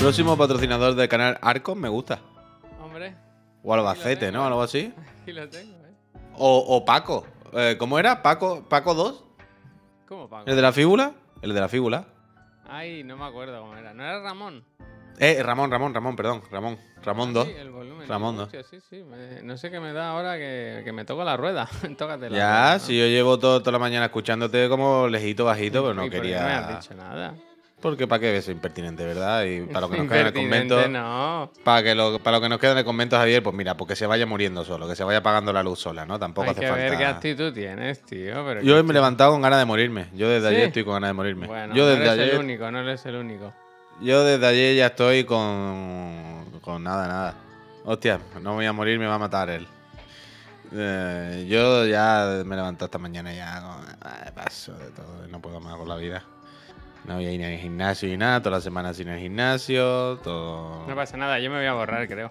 Próximo patrocinador del canal Arcos me gusta. Hombre, O Albacete, ¿no? Algo así. aquí lo tengo, ¿eh? O, o Paco. Eh, ¿Cómo era? ¿Paco, ¿Paco 2? ¿Cómo pago? ¿El de la fíbula? El de la fíbula. Ay, no me acuerdo cómo era. ¿No era Ramón? Eh, Ramón, Ramón, Ramón, perdón. Ramón. Ramón 2. Sí, el volumen. Ramón, Sí, sí. me- no sé qué me da ahora que, que me toco la rueda. Tócate la Ya, rueda, ¿no? si yo llevo todo- toda la mañana escuchándote como lejito, bajito, pero no ¿Y por qué quería. no me has dicho nada. Porque para qué es impertinente, ¿verdad? Y para lo que nos queda en el convento. no. Para, que lo, para lo que nos queda en el convento, Javier, pues mira, porque se vaya muriendo solo, que se vaya apagando la luz sola, ¿no? Tampoco Hay hace que falta. ver qué actitud tienes, tío. Pero Yo hoy me he levantado con ganas de morirme. Yo desde ¿Sí? ayer estoy con ganas de morirme. Bueno, yo no desde eres ayer. el único, no eres el único. Yo desde ayer ya estoy con. con nada, nada. Hostia, no voy a morir, me va a matar él. Eh, yo ya me he levantado esta mañana ya con. ah, paso de todo, no puedo más con la vida. No voy a ir al gimnasio y nada, toda la semana sin el gimnasio, todo. No pasa nada, yo me voy a borrar, creo.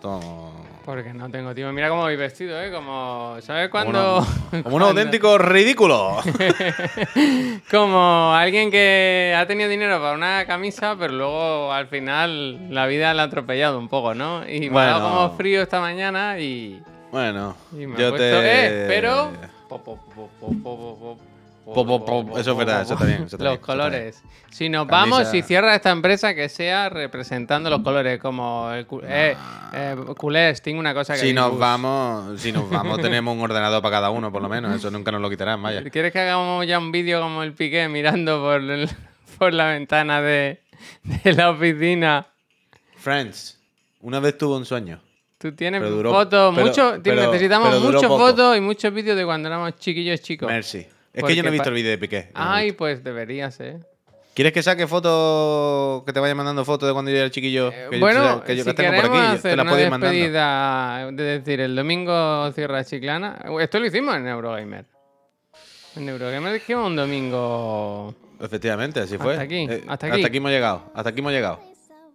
todo Porque no tengo tiempo. Mira cómo voy vestido, ¿eh? Como. ¿Sabes como, una- como un auténtico ridículo. Como alguien que ha tenido dinero para una camisa, pero luego al final la vida la ha atropellado un poco, ¿no? Y me ha dado como frío esta mañana y. bueno, y me yo puesto, te. Eh, pero. po, po, po, po, po, eso es verdad, eso bien, eso Los eso colores. Si nos Camisa- vamos y cierra esta empresa que sea representando los colores, como el cu- eh, eh, culés, tengo una cosa que Si nos bus. vamos, si nos vamos, tenemos un ordenador para cada uno, por lo menos. Eso nunca nos lo quitarán, vaya. ¿Quieres que hagamos ya un vídeo como el Piqué mirando por, el- por la ventana de, de la oficina? Friends, una vez tuve un sueño. Tú tienes fotos, mucho, pero- necesitamos muchas fotos y muchos vídeos de cuando éramos chiquillos chicos. Mercy. Es que yo no he visto el vídeo de Piqué. no Ay, pues deberías, ¿eh? ¿Quieres que saque fotos, que te vaya mandando fotos de cuando yo era chiquillo? Que yo- Eh, bueno, que yo si tengo por aquí, te hacer las una puedo ir mandando. despedida, de decir, el domingo cierra Chiclana. Esto lo hicimos en Eurogamer. En Eurogamer dijimos un domingo... Efectivamente, así Hasta fue. aquí, Eh, hasta aquí. hemos llegado, hasta aquí hemos llegado.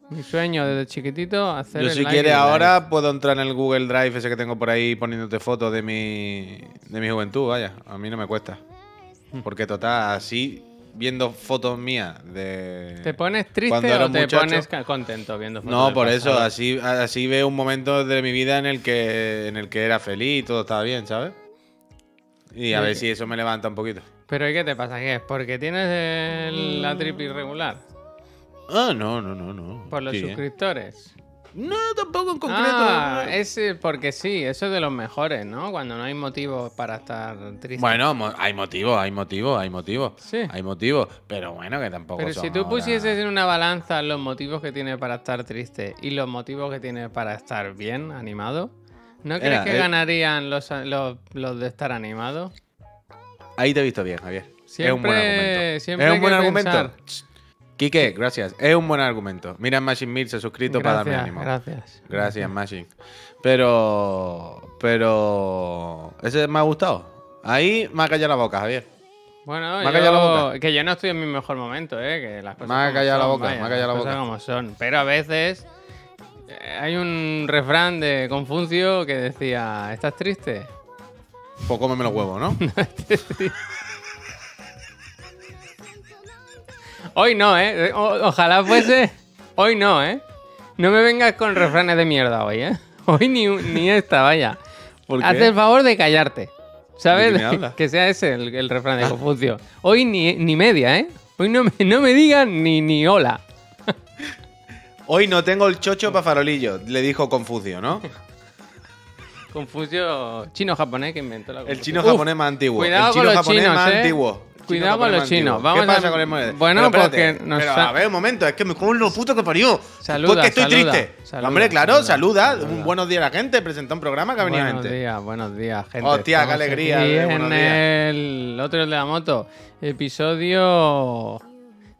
Mi sueño desde chiquitito, hacer Yo el si quieres el ahora puedo entrar en el Google Drive ese que tengo por ahí poniéndote fotos de mi, de mi juventud, vaya. A mí no me cuesta. Porque total, así viendo fotos mías de... ¿Te pones triste o te muchacho. pones contento viendo fotos No, por eso, así, así veo un momento de mi vida en el que en el que era feliz y todo estaba bien, ¿sabes? Y a Sí. ver si eso me levanta un poquito. ¿Pero ¿y qué te pasa? ¿Qué es? ¿Porque tienes el- la trip irregular? Ah, no, no, no, no. ¿Por los Sí. suscriptores? No, tampoco en concreto. Ah, es porque sí, eso es de los mejores, ¿no? Cuando no hay motivos para estar triste. Bueno, mo- hay motivos, hay motivos, hay motivos. Sí. Hay motivos, pero bueno, que tampoco Pero son si tú ahora- pusieses en una balanza los motivos que tiene para estar triste y los motivos que tiene para estar bien, animado, ¿no crees Era, que eh. ganarían los, los, los de estar animado? Ahí te he visto bien, Javier. es un buen Siempre- argumento. siempre es un buen argumento. pensar. Quique, gracias. Es un buen argumento. Mira, Machine Mill se ha suscrito para darme Gracias, ánimo. gracias. Gracias, Machine. Pero. Pero. Ese me ha gustado. Ahí me ha callado la boca, Javier. Bueno, Me ha la boca. que yo no estoy en mi mejor momento, ¿eh? Que las cosas Me ha callado la boca, vaya, me ha callado la boca. como son. Pero a veces eh, hay un refrán de Confucio que decía, ¿estás triste? Pues cómeme los huevos, ¿no? Hoy no, ¿eh? O- ojalá fuese... Hoy no, ¿eh? No me vengas con refranes de mierda hoy, ¿eh? Hoy ni, ni esta, vaya. ¿Por qué? Haz el favor de callarte. ¿Sabes? ¿De qué me hablas? que sea ese el, el refrán de Confucio. Hoy ni, ni media, ¿eh? Hoy no me, no me digan ni, ni hola. Hoy no tengo el chocho para farolillo, le dijo Confucio, ¿no? Confucio chino-japonés que inventó la El Confucio. chino Uf, japonés más antiguo. Cuidado el chino con los japonés chinos, más ¿eh? antiguo. Cuidado con los chinos. Vamos ¿Qué pasa a- con el monedero? Bueno, Pero espérate, porque nos pero a ver, un momento, es que me como lo puto que parió. Saluda, Porque estoy saluda, triste. saluda, Hombre, claro, saluda. Un buenos días a la gente. Presenta un programa que ha venido Buenos gente. días, buenos días, gente. Hostia, qué alegría, aquí eh, buenos en el otro de la moto. Episodio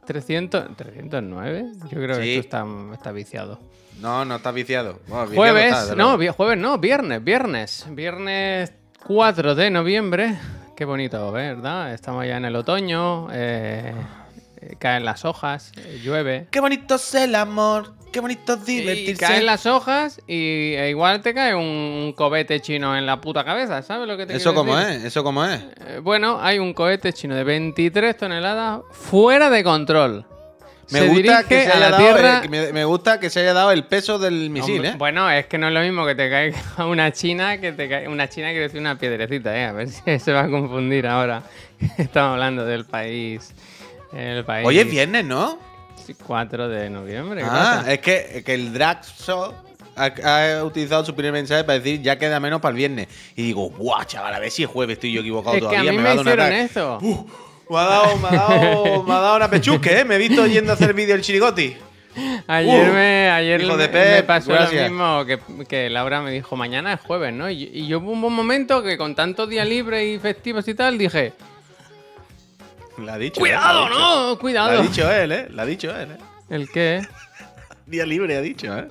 300, 309. Yo creo Sí. que esto está, está viciado. No, no estás viciado. Bueno, viciado Jueves, no, vi- jueves no, viernes, viernes. Viernes 4 de noviembre. Qué bonito, ¿verdad? Estamos ya en el otoño, eh, eh, caen las hojas, eh, llueve. Qué bonito es el amor. Qué bonito es Y divertirse. caen las hojas y e igual te cae un cohete chino en la puta cabeza, ¿sabes lo que te ¿Eso cómo decir? es? ¿Eso cómo es? Eh, bueno, hay un cohete chino de 23 toneladas fuera de control. Me se gusta que se a haya la dado, Tierra. eh, que me, me gusta que se haya dado el peso del misil, Hombre, ¿eh? Bueno, es que no es lo mismo que te caiga una china que te caiga. Una china quiere decir una piedrecita, ¿eh? A ver si se va a confundir ahora. Estamos hablando del país. El país. Oye, es viernes, ¿no? Sí, 4 de noviembre. ¿qué Ah, es que, que el Draxo ha, ha utilizado su primer mensaje para decir ya queda menos para el viernes. Y digo, guau, chaval, a ver si es jueves, estoy yo equivocado Es que a todavía. mí me un hicieron eso. Me ha dado, me ha dado, me ha dado una pechusque, ¿eh? Me he visto yendo a hacer vídeo el chirigoti. Ayer Uh, me, ayer hijo de Pep, me pasó gracias. lo mismo que, que Laura me dijo, mañana es jueves, ¿no? Y, y yo hubo un buen momento que con tantos días libres y festivos y tal, dije, La ha dicho. cuidado, ¿eh? La dicho. ¿no? La Cuidado. ha dicho él, ¿eh? La ha dicho él, ¿eh? ¿El qué? Día libre ha dicho, ¿eh?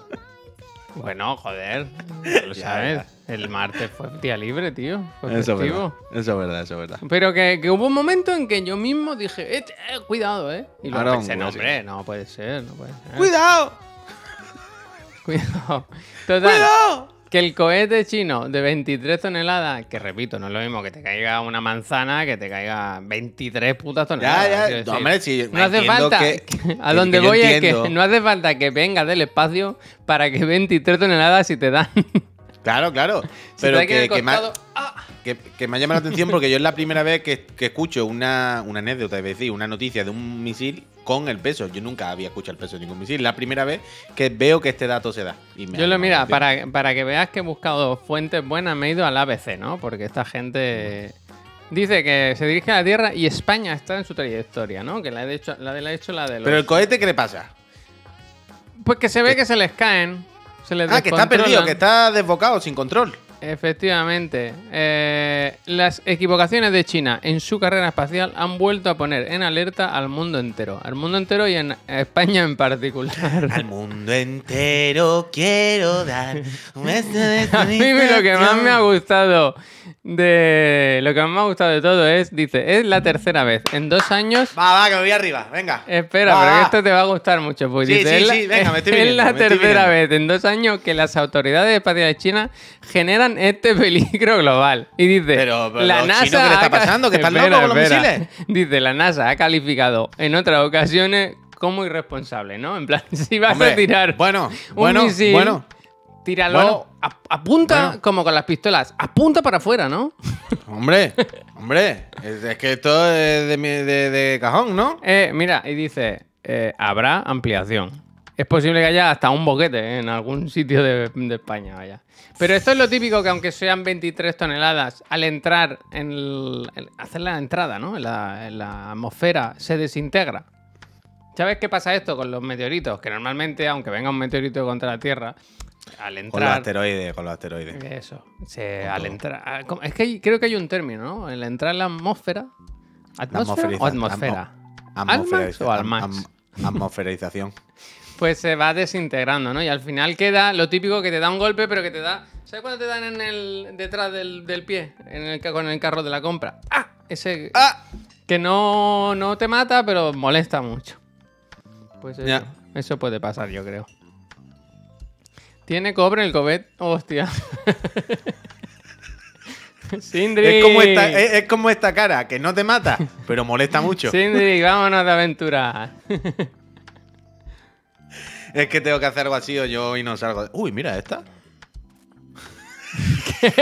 Bueno, joder, ya lo sabes. El martes fue día libre, tío. Fue Eso es verdad. Eso es verdad, eso es verdad. Pero que, que hubo un momento en que yo mismo dije, eh, eh, cuidado, ¿eh? Y luego Aarón, pensé, no, hombre, no puede ser, no puede ser. ¡Cuidado! Cuidado. Total, ¡Cuidado! Que el cohete chino de 23 toneladas, que repito, no es lo mismo que te caiga una manzana que te caiga 23 putas toneladas. Ya, ya. decir. Hombre, sí, No hace falta. que- a donde que voy es entiendo. que no hace falta que venga del espacio para que 23 toneladas si te dan. Claro, claro. si Pero te que, costado, ¡ah! Que, que me ha llamado la atención porque yo es la primera vez que, que escucho una, una anécdota, es decir, una noticia de un misil con el peso. Yo nunca había escuchado el peso de ningún misil. La primera vez que veo que este dato se da. Y me ha Yo lo mira, para, para que veas que he buscado fuentes buenas, me he ido al ABC, ¿no? Porque esta gente dice que se dirige a la Tierra y España está en su trayectoria, ¿no? Que la ha hecho la, de, la, hecho la de los... Pero el cohete, ¿qué le pasa? Pues que se ve que se les caen. Se les Ah, que está perdido, que está desbocado, sin control. Efectivamente. Eh, las equivocaciones de China en su carrera espacial han vuelto a poner en alerta al mundo entero. Al mundo entero y en España en particular. Al mundo entero quiero dar A mí lo que más me ha gustado de lo que más me ha gustado de todo es, dice, es la tercera vez en dos años. Va, va, que me voy arriba, venga. Espera, Va, pero va. esto te va a gustar mucho. Pues Sí, dice, sí, venga, me estoy es viniendo, la me tercera vez en dos años que las autoridades espaciales chinas generan este peligro global. Y dice, Pero- pero la NASA ¿qué le está pasando? ¿Que están Espera, locos con los misiles? Dice, la NASA ha calificado en otras ocasiones como irresponsable, ¿no? En plan, si vas Hombre, a tirar Bueno, un bueno, misil, bueno. Tíralo, Bueno. apunta Bueno. como con las pistolas, apunta para afuera, ¿no? Hombre, hombre. Es, es que esto es de, mi- de- de cajón, ¿no? Eh, mira, y dice, eh, habrá ampliación. Es posible que haya hasta un boquete ¿eh? en algún sitio de, de España, vaya. Pero esto es lo típico que aunque sean 23 toneladas, al entrar en el, el- hacer la entrada, ¿no? En la, en la atmósfera, se desintegra. ¿Sabes qué pasa esto con los meteoritos? Que normalmente, aunque venga un meteorito contra la Tierra, al Con los entrar... asteroides, con los asteroides. Eso. Se, al entrar. ah. Es que hay- creo que hay un término, ¿no? El entrar en la atmósfera. ¿Atmósfera o atmosfera? Atmosferiza- o am- am- Atmosferización. Pues se va desintegrando, ¿no? Y al final queda lo típico que te da un golpe, pero que te da. ¿Sabes cuando te dan en el. detrás del, del pie? En el, con el carro de la compra. ¡Ah! Ese. ¡Ah! Que no, no te mata, pero molesta mucho. Pues eso, Ya. eso puede pasar, yo creo. ¿Tiene cobre el cobet? Hostia. Sindri. Es como, esta, es, es como esta cara, que no te mata, pero molesta mucho. Sindri, vámonos de aventura. Es que tengo que hacer algo así o yo hoy no salgo. Uy, mira esta.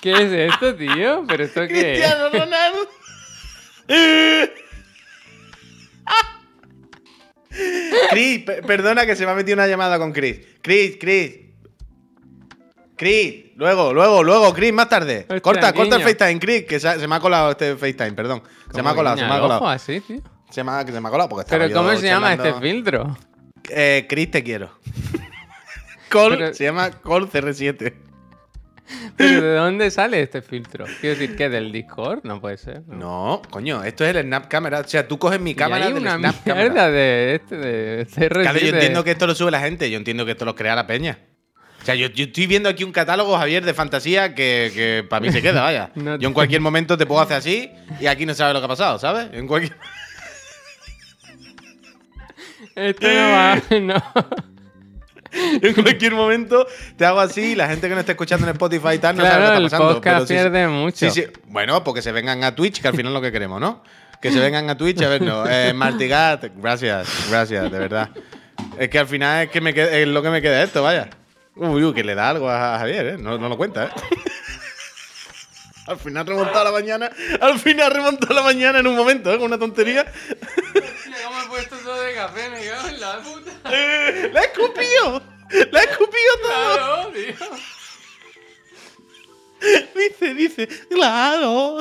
¿Qué es esto, tío? ¿Pero esto qué es? Cristiano Ronaldo. Chris, pe- perdona que se me ha metido una llamada con Chris. Chris, Chris. Chris, luego, luego, luego, Chris, más tarde. Hostia, corta, corta el. FaceTime, Chris, que se, me ha colado este FaceTime, perdón. Se me ha colado, se me ha colado. ojo así, tío. Se que se me ha colado porque estaba ¿Pero yo cómo se llama charlando. este filtro? Eh, Chris, te quiero. Col, Pero- se llama Col CR7. ¿Pero de dónde sale este filtro? Quiero decir, ¿que del Discord? No puede ser. ¿no? Coño, esto es el Snap Camera. O sea, tú coges mi Y cámara hay del una Snap Camera. mierda de este, de CR7. Claro, yo entiendo que esto lo sube la gente, yo entiendo que esto lo crea la peña. O sea, yo, yo estoy viendo aquí un catálogo, Javier, de fantasía que, que para mí se queda, vaya. No Yo en te- cualquier momento te puedo hacer así y aquí no sabes lo que ha pasado, ¿sabes? En cualquier... Esto no va, no. en cualquier momento te hago así y la gente que no está escuchando en Spotify y tal no sabe Claro, lo que el está pasando. podcast pero sí- pierde mucho. Sí, sí. Bueno, porque se vengan a Twitch, que al final es lo que queremos, ¿no? Que se vengan a Twitch a vernos. Eh, Martigat, gracias, gracias, de verdad. Es que al final es, que me queda- es lo que me queda esto, vaya. Uy, uy, que le da algo a Javier, ¿eh? No, no lo cuenta, ¿eh? al final ha remontado la mañana. Al final ha remontado la mañana en un momento, ¿eh? Con una tontería. ¿Cómo he puesto todo de café? Me cago en la puta. Eh, ¡La he escupido! ¡La he escupido todo! Claro, tío. Dice, dice, claro.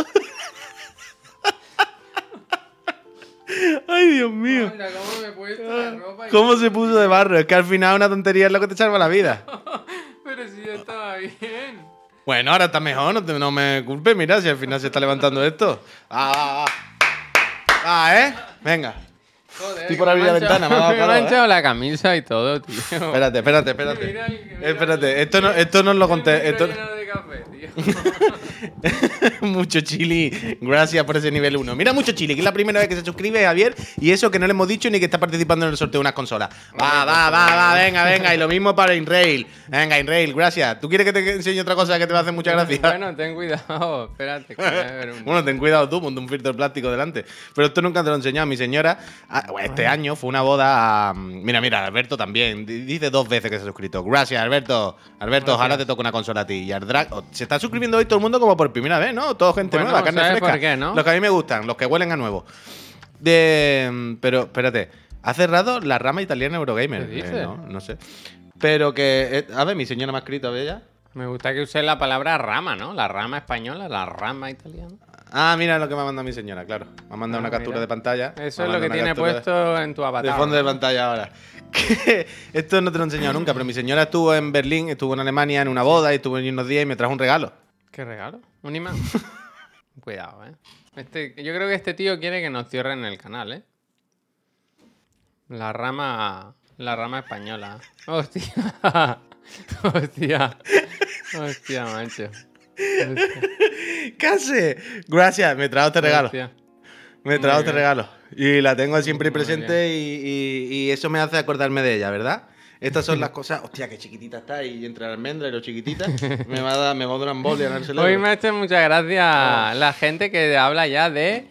Ay, Dios mío. Mira cómo me he puesto la ropa. y- ¿Cómo se puso de barro? Es que al final una tontería es lo que te salva la vida. Pero si yo estaba bien. Bueno, ahora está mejor, no, te- no me culpes. Mira, si al final se está levantando esto. Ah, ah, ah. Ah, ¿eh? Venga. Joder, me abrir la ventana, me ha dado calor, ¿eh? manchado la camisa y todo, tío. Espérate, espérate, espérate. Espérate, esto no, esto no lo conté. Esto... café, tío. mucho chili, gracias por ese nivel 1. Mira, mucho chili, que es la primera vez que se suscribe Javier y eso que no le hemos dicho ni que está participando en el sorteo de unas consolas. Va, va, va, va, venga, venga. Y lo mismo para Inrail. Venga, Inrail, gracias. ¿Tú quieres que te enseñe otra cosa que te va a hacer mucha gracia? Bueno, ten cuidado. Espérate, a un- Bueno, ten cuidado tú, ponte un filtro de plástico delante. Pero esto nunca te lo he enseñado. Mi señora, ah, este año fue una boda a... Mira, mira, Alberto también. Di- Dice dos veces que se ha suscrito. Gracias, Alberto. Alberto, ojalá te toque una consola a ti. Y al Se está suscribiendo hoy todo el mundo como por primera vez, ¿no? Todo gente Bueno, nueva, carne ¿sabes fresca. por qué, no? Los que a mí me gustan, los que huelen a nuevo. De... Pero, espérate. Ha cerrado la rama italiana Eurogamer. ¿Qué dices? Eh, no, no sé. Pero que... eh, a ver, mi señora me ha escrito, a ver ya. Me gusta que use la palabra rama, ¿no? La rama española, la rama italiana. Ah, mira lo que me ha mandado mi señora, claro. Me ha mandado Ah, una captura de pantalla. Eso es lo que tiene de- puesto en tu avatar. De fondo de pantalla ahora. Que esto no te lo he enseñado nunca, pero mi señora estuvo en Berlín, estuvo en Alemania en una boda y estuvo allí unos días y me trajo un regalo. ¿Qué regalo? ¿Un imán? Cuidado, ¿eh? Este, yo creo que este tío quiere que nos cierren el canal, ¿eh? La rama... La rama española. Hostia. Hostia. Hostia, macho. ¿Qué hace? Gracias, me trajo este regalo. Hostia. Me trajo este regalo. Y la tengo siempre Muy presente y, y- y eso me hace acordarme de ella, ¿verdad? Estas son las cosas. Hostia, qué chiquitita está y entre la almendra y lo chiquitita. Me va a dar, me va a dar el cerebro. Hoy me ha hecho mucha gracia la gente que habla ya de,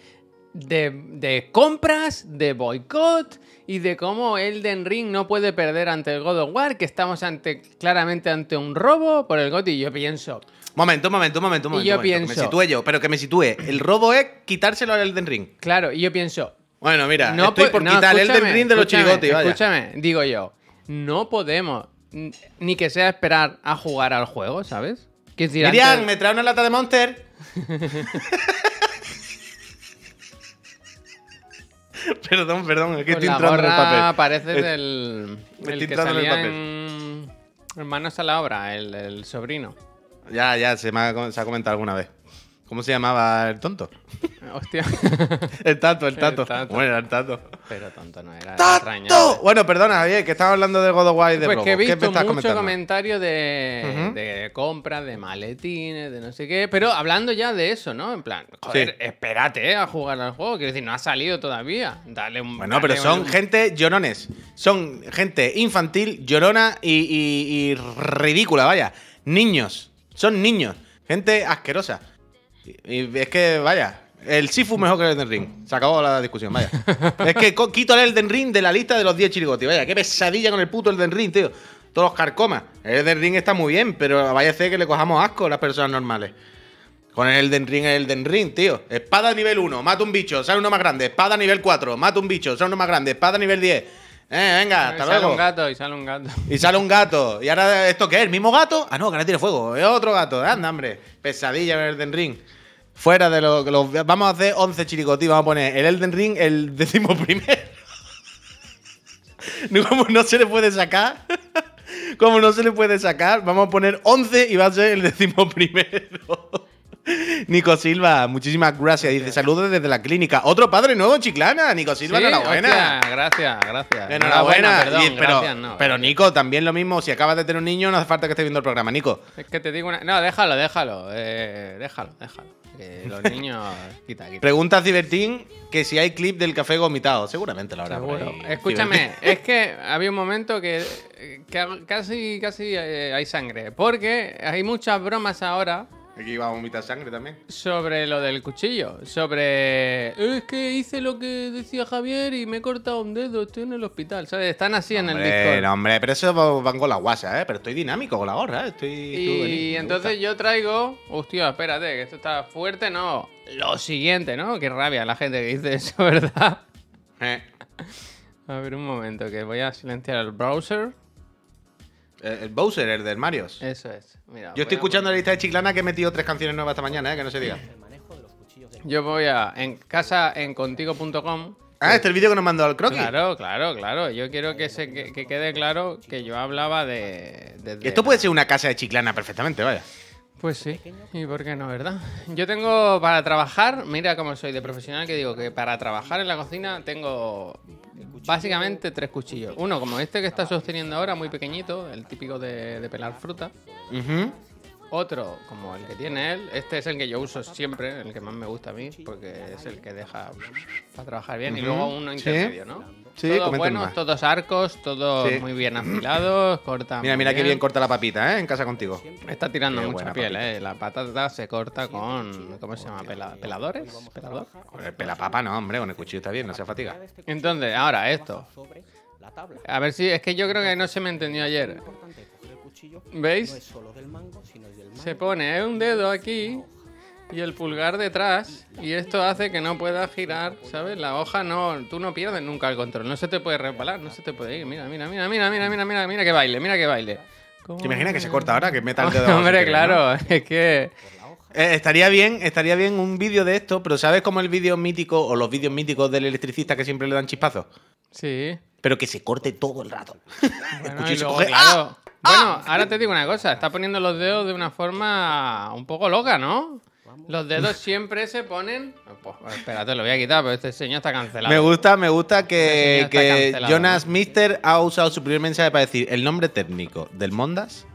de, de compras, de boicot y de cómo Elden Ring no puede perder ante el God of War, que estamos ante, claramente ante un robo por el GOT. Y yo pienso, Momento, un momento, un momento, un Y momento. yo momento, Que pienso- me sitúe yo, pero que me sitúe. El robo es quitárselo al Elden Ring. claro, y yo pienso, Bueno, mira, no estoy po- por no, quitar el Elden Ring de los chirigotis, vaya. Escúchame, digo yo, no podemos ni que sea esperar a jugar al juego, ¿sabes? Que Miriam, antes- me trae una lata de Monster. perdón, perdón, es que estoy entrando en el papel. parece Es- estoy el que el salía en, en Manos a la obra, el, el sobrino. Ya, ya, se me ha, se ha comentado alguna vez. ¿Cómo se llamaba el tonto? Hostia. El tato, el tato. El tato. Bueno, era el tato. Pero tonto no era. ¡Tato! Bueno, perdona, Javier, que estaba hablando de God of War y de Pues que he ¿Qué me visto estás mucho comentando? comentario de, compras, de maletines, de no sé qué. Pero hablando ya de eso, ¿no? En plan, joder, Sí. espérate eh, a jugar al juego. Quiero decir, no ha salido todavía. Dale un. Bueno, pero son un- gente llorones. Son gente infantil, llorona y, y- y ridícula, vaya. Niños. Son niños. Gente asquerosa. Y, es que, vaya, el Sifu mejor que el Elden Ring. Se acabó la discusión, vaya. es que quito el Elden Ring de la lista de los 10 chirigotis. Vaya, qué pesadilla con el puto Elden Ring, tío. Todos los carcomas. El Elden Ring está muy bien, pero vaya a ser que le cojamos asco a las personas normales. Con el Elden Ring, el Elden Ring, tío. Espada nivel 1, mata un bicho, sale uno más grande. Espada nivel 4, mata un bicho, sale uno más grande. Espada nivel 10. Eh, venga, Y hasta sale luego. un gato y sale un gato. Y sale un gato. ¿Y ahora esto qué es? ¿El mismo gato? Ah, no, que ahora tiene fuego. Es otro gato. Anda, hombre. Pesadilla en el Elden Ring. Fuera de lo que los. Vamos a hacer 11 chiricotis. Vamos a poner el Elden Ring el décimo primero. No, como no se le puede sacar. Como no se le puede sacar, vamos a poner 11 y va a ser el décimo primero. Nico Silva, muchísimas gracias. Dice saludos desde la clínica. Otro padre nuevo en Chiclana. Nico Silva, Sí, enhorabuena. hostia, gracias, gracias. Enhorabuena. perdón, Y- pero, gracias, no. pero Nico, también lo mismo. Si acabas de tener un niño, no hace falta que estés viendo el programa, Nico. Es que te digo una. No, déjalo, déjalo. eh, déjalo, déjalo. Los niños. Quita, quita. Pregunta a Cibertín que si hay clip del café vomitado. Seguramente lo habrá. Escúchame, es que había un momento que, que casi, casi eh, hay sangre. Porque hay muchas bromas ahora Aquí va a vomitar sangre también. Sobre lo del cuchillo. Sobre. Es que hice lo que decía Javier y me he cortado un dedo. Estoy en el hospital. ¿Sabes? Están así en el Discord. no, hombre, pero eso van con la guasa, ¿eh? Pero estoy dinámico con la gorra, ¿eh? Estoy... tú, Y vení, entonces yo traigo. Hostia, espérate, que esto está fuerte, no. Lo siguiente, ¿no? Qué rabia la gente que dice eso, ¿verdad? Eh, A ver, un momento, que voy a silenciar el browser. El Bowser, el del Marios. Eso es. Mira, Yo estoy escuchando la lista de Chiclana que he metido tres canciones nuevas esta mañana, ¿eh? Que no se diga. Yo voy a. En casa en contigo.com. Ah, este es el vídeo que nos mandó el croquis. Claro, claro, claro. Yo quiero que, se, que, que quede claro que yo hablaba de. de- de- Esto puede ser una casa de Chiclana perfectamente, vaya. Pues sí. ¿Y por qué no, verdad? Yo tengo para trabajar. Mira cómo soy de profesional que digo que para trabajar en la cocina tengo. Básicamente tres cuchillos. Uno como este que está sosteniendo ahora, muy pequeñito, el típico de, de pelar fruta. Otro, como el que tiene él, este es el que yo uso siempre, el que más me gusta a mí, porque es el que deja para trabajar bien. Y luego uno Sí. intermedio, ¿no? Sí, todos buenos, más. todos arcos, todos Sí. muy bien afilados, cortan. Mira, mira qué bien corta la papita, ¿eh? En casa contigo. Está tirando Qué mucha piel, papita. ¿eh? La patata se corta con. ¿Cómo se llama? Pela- ¿Peladores? ¿Pelador? Con el pelapapa, no, hombre, con el cuchillo está bien, no se fatiga. Entonces, ahora esto. A ver si. Es que yo creo que no se me entendió ayer. ¿Veis? Se pone un dedo aquí y el pulgar detrás y esto hace que no pueda girar, ¿sabes? La hoja no, tú no pierdes nunca el control, no se te puede resbalar, no se te puede ir. Mira, mira, mira, mira, mira, mira, mira, mira que baile, mira que baile. ¿Te imaginas que se corta ahora? Que meta el dedo. Hombre, claro, es que Eh, estaría bien, estaría bien un vídeo de esto, pero ¿sabes cómo el vídeo mítico o los vídeos míticos del electricista que siempre le dan chispazos? sí. Pero que se corte todo el rato. Bueno, y luego, claro. Bueno, ahora te digo una cosa, está poniendo los dedos de una forma un poco loca, ¿no? Los dedos siempre se ponen. Pues, espérate, lo voy a quitar, pero este señor está cancelado. Me gusta, me gusta que, señor está que cancelado, Jonas. Mister ha usado su primer mensaje para decir el nombre técnico del Mondas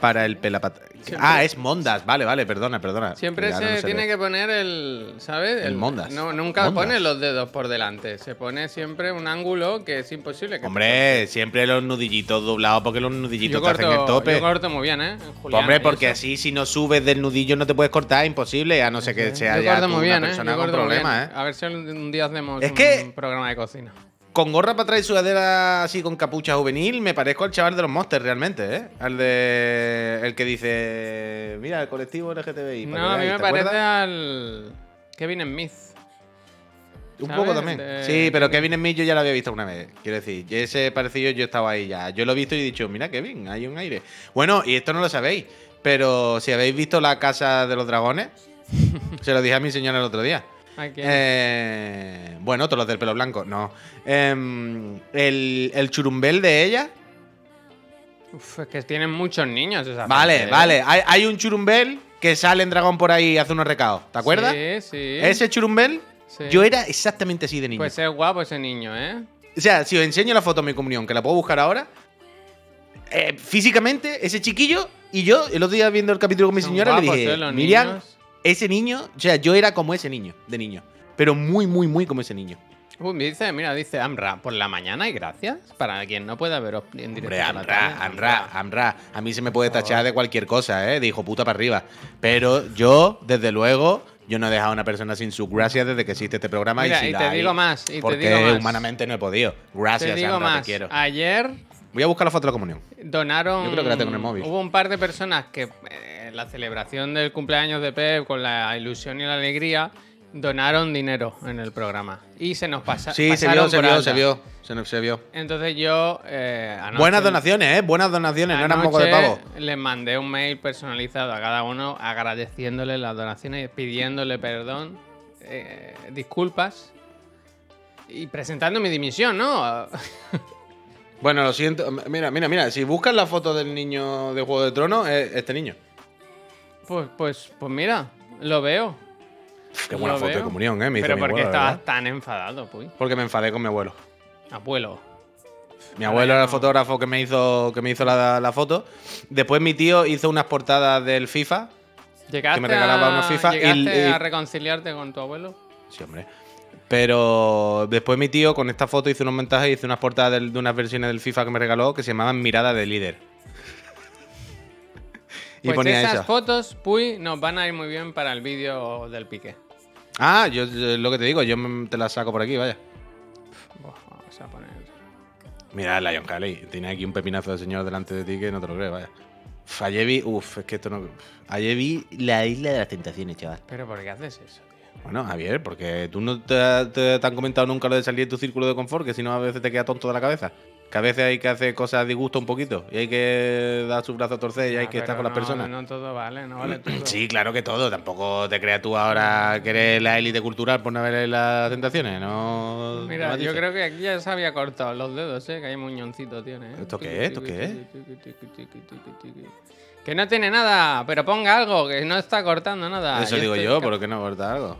para el pelapata. Ah, es Mondas, vale, vale, perdona, perdona. Siempre no se tiene que poner el, ¿sabes? El mondas. No, nunca Mondas. pone los dedos por delante. Se pone siempre un ángulo que es imposible que Hombre, siempre los nudillitos doblados porque los yo nudillitos te hacen el tope. yo corto muy bien, ¿eh? Julián Hombre, porque así si no subes del nudillo no te puedes cortar, imposible, a no ser que sea Yo ya corto tú muy bien, una ¿eh? Yo corto muy problemas, bien. ¿eh? A ver si un un día hacemos Es un que- programa de cocina. Con gorra para atrás y sudadera así con capucha juvenil, me parezco al chaval de los monsters realmente, ¿eh? Al de. El que dice. Mira, el colectivo LGTBI. No, a mí veáis", me ¿te parece acuerdas? al Kevin Smith. Un ¿sabes? poco también. De- Sí, pero Kevin Smith yo ya lo había visto una vez. Quiero decir, ese parecido yo estaba ahí ya. Yo lo he visto y he dicho, mira Kevin, hay un aire. Bueno, y esto no lo sabéis, pero si habéis visto la casa de los dragones, se lo dije a mi señora el otro día. Eh, bueno, todos los del pelo blanco, no. Em, el, el churumbel de ella. Uf, es que tienen muchos niños esa Vale, gente, ¿eh? vale. Hay, hay un churumbel que sale en dragón por ahí y hace unos recados. ¿Te acuerdas? Sí, sí. Ese churumbel, Sí. yo era exactamente así de niño. Pues es guapo ese niño, ¿eh? O sea, si os enseño la foto de mi comunión, que la puedo buscar ahora, eh, físicamente, ese chiquillo y yo, el otro día viendo el capítulo con mi Son señora, le dije, ¿eh? Miriam, niños. Ese niño, o sea, yo era como ese niño, de niño. Pero muy, muy, muy como ese niño. Me dice, mira, dice Amra, por la mañana y gracias. Para quien no pueda veros en directo. Hombre, Amra, tarde. Amra, Amra. A mí se me puede tachar de cualquier cosa, ¿eh? De hijo puta para arriba. Pero yo, desde luego, yo no he dejado a una persona sin su gracia desde que existe este programa. Mira, y, si y te hay, digo más, y te porque digo más. humanamente no he podido. Gracias, Te digo Amra, más. te quiero. Ayer Voy a buscar la foto de la comunión. donaron. Yo creo que la tengo en el móvil. Hubo un par de personas que eh, la celebración del cumpleaños de Pep, con la ilusión y la alegría, donaron dinero en el programa. Y se nos pasa, Sí, se pasaron vio, se vio, se vio. Se, vio. Entonces yo. eh, anoche- Buenas donaciones, ¿eh? Buenas donaciones, no eran poco de Anoche pavo. Les mandé un mail personalizado a cada uno agradeciéndole las donaciones, pidiéndole perdón, eh, disculpas y presentando mi dimisión, ¿no? Bueno, lo siento. Mira, mira, mira. Si buscas la foto del niño de Juego de Tronos, es este niño. Pues, pues, pues mira, lo veo. Qué buena Lo foto de comunión, ¿eh? Me hizo Pero mi ¿por qué abuelo, estabas ¿verdad? tan enfadado, pues? Porque me enfadé con mi abuelo. Abuelo. Mi abuelo era el fotógrafo que me hizo, que me hizo la, la foto. Después mi tío hizo unas portadas del FIFA. ¿Llegaste, me regalaba a, unos FIFA ¿llegaste y- a reconciliarte con tu abuelo? Sí, hombre. Pero después mi tío con esta foto hizo unos montajes y hizo unas portadas del- de unas versiones del FIFA que me regaló que se llamaban Mirada de Líder. Y Pues ponía esas esa. fotos, Puy, nos van a ir muy bien para el vídeo del pique. Ah, yo yo- lo que te digo, yo te la saco por aquí, vaya. Vamos a poner. Mira, Lion Cali, tiene aquí un pepinazo de señor delante de ti que no te lo crees, vaya. Uf, ayer vi, uf, es que esto no. Ayer vi la isla de las tentaciones, chaval. Pero ¿por qué haces eso, tío? Bueno, Javier, porque tú no te, te- te han comentado nunca lo de salir de tu círculo de confort, que si no a veces te queda tonto de la cabeza. Que a veces hay que hacer cosas a disgusto un poquito y hay que dar su brazo a torcer y hay que estar con las no, personas. No todo vale, no vale todo. Sí, claro que todo. Tampoco te creas tú ahora que eres la élite cultural por no ver las tentaciones. No. Mira, yo creo que aquí ya se había cortado los dedos, ¿eh? Que hay muñoncito tiene, ¿eh? ¿Esto qué es? ¿Esto qué es? Que no tiene nada, pero ponga algo, que no está cortando nada. Eso digo estoy yo, ¿por qué no corta algo?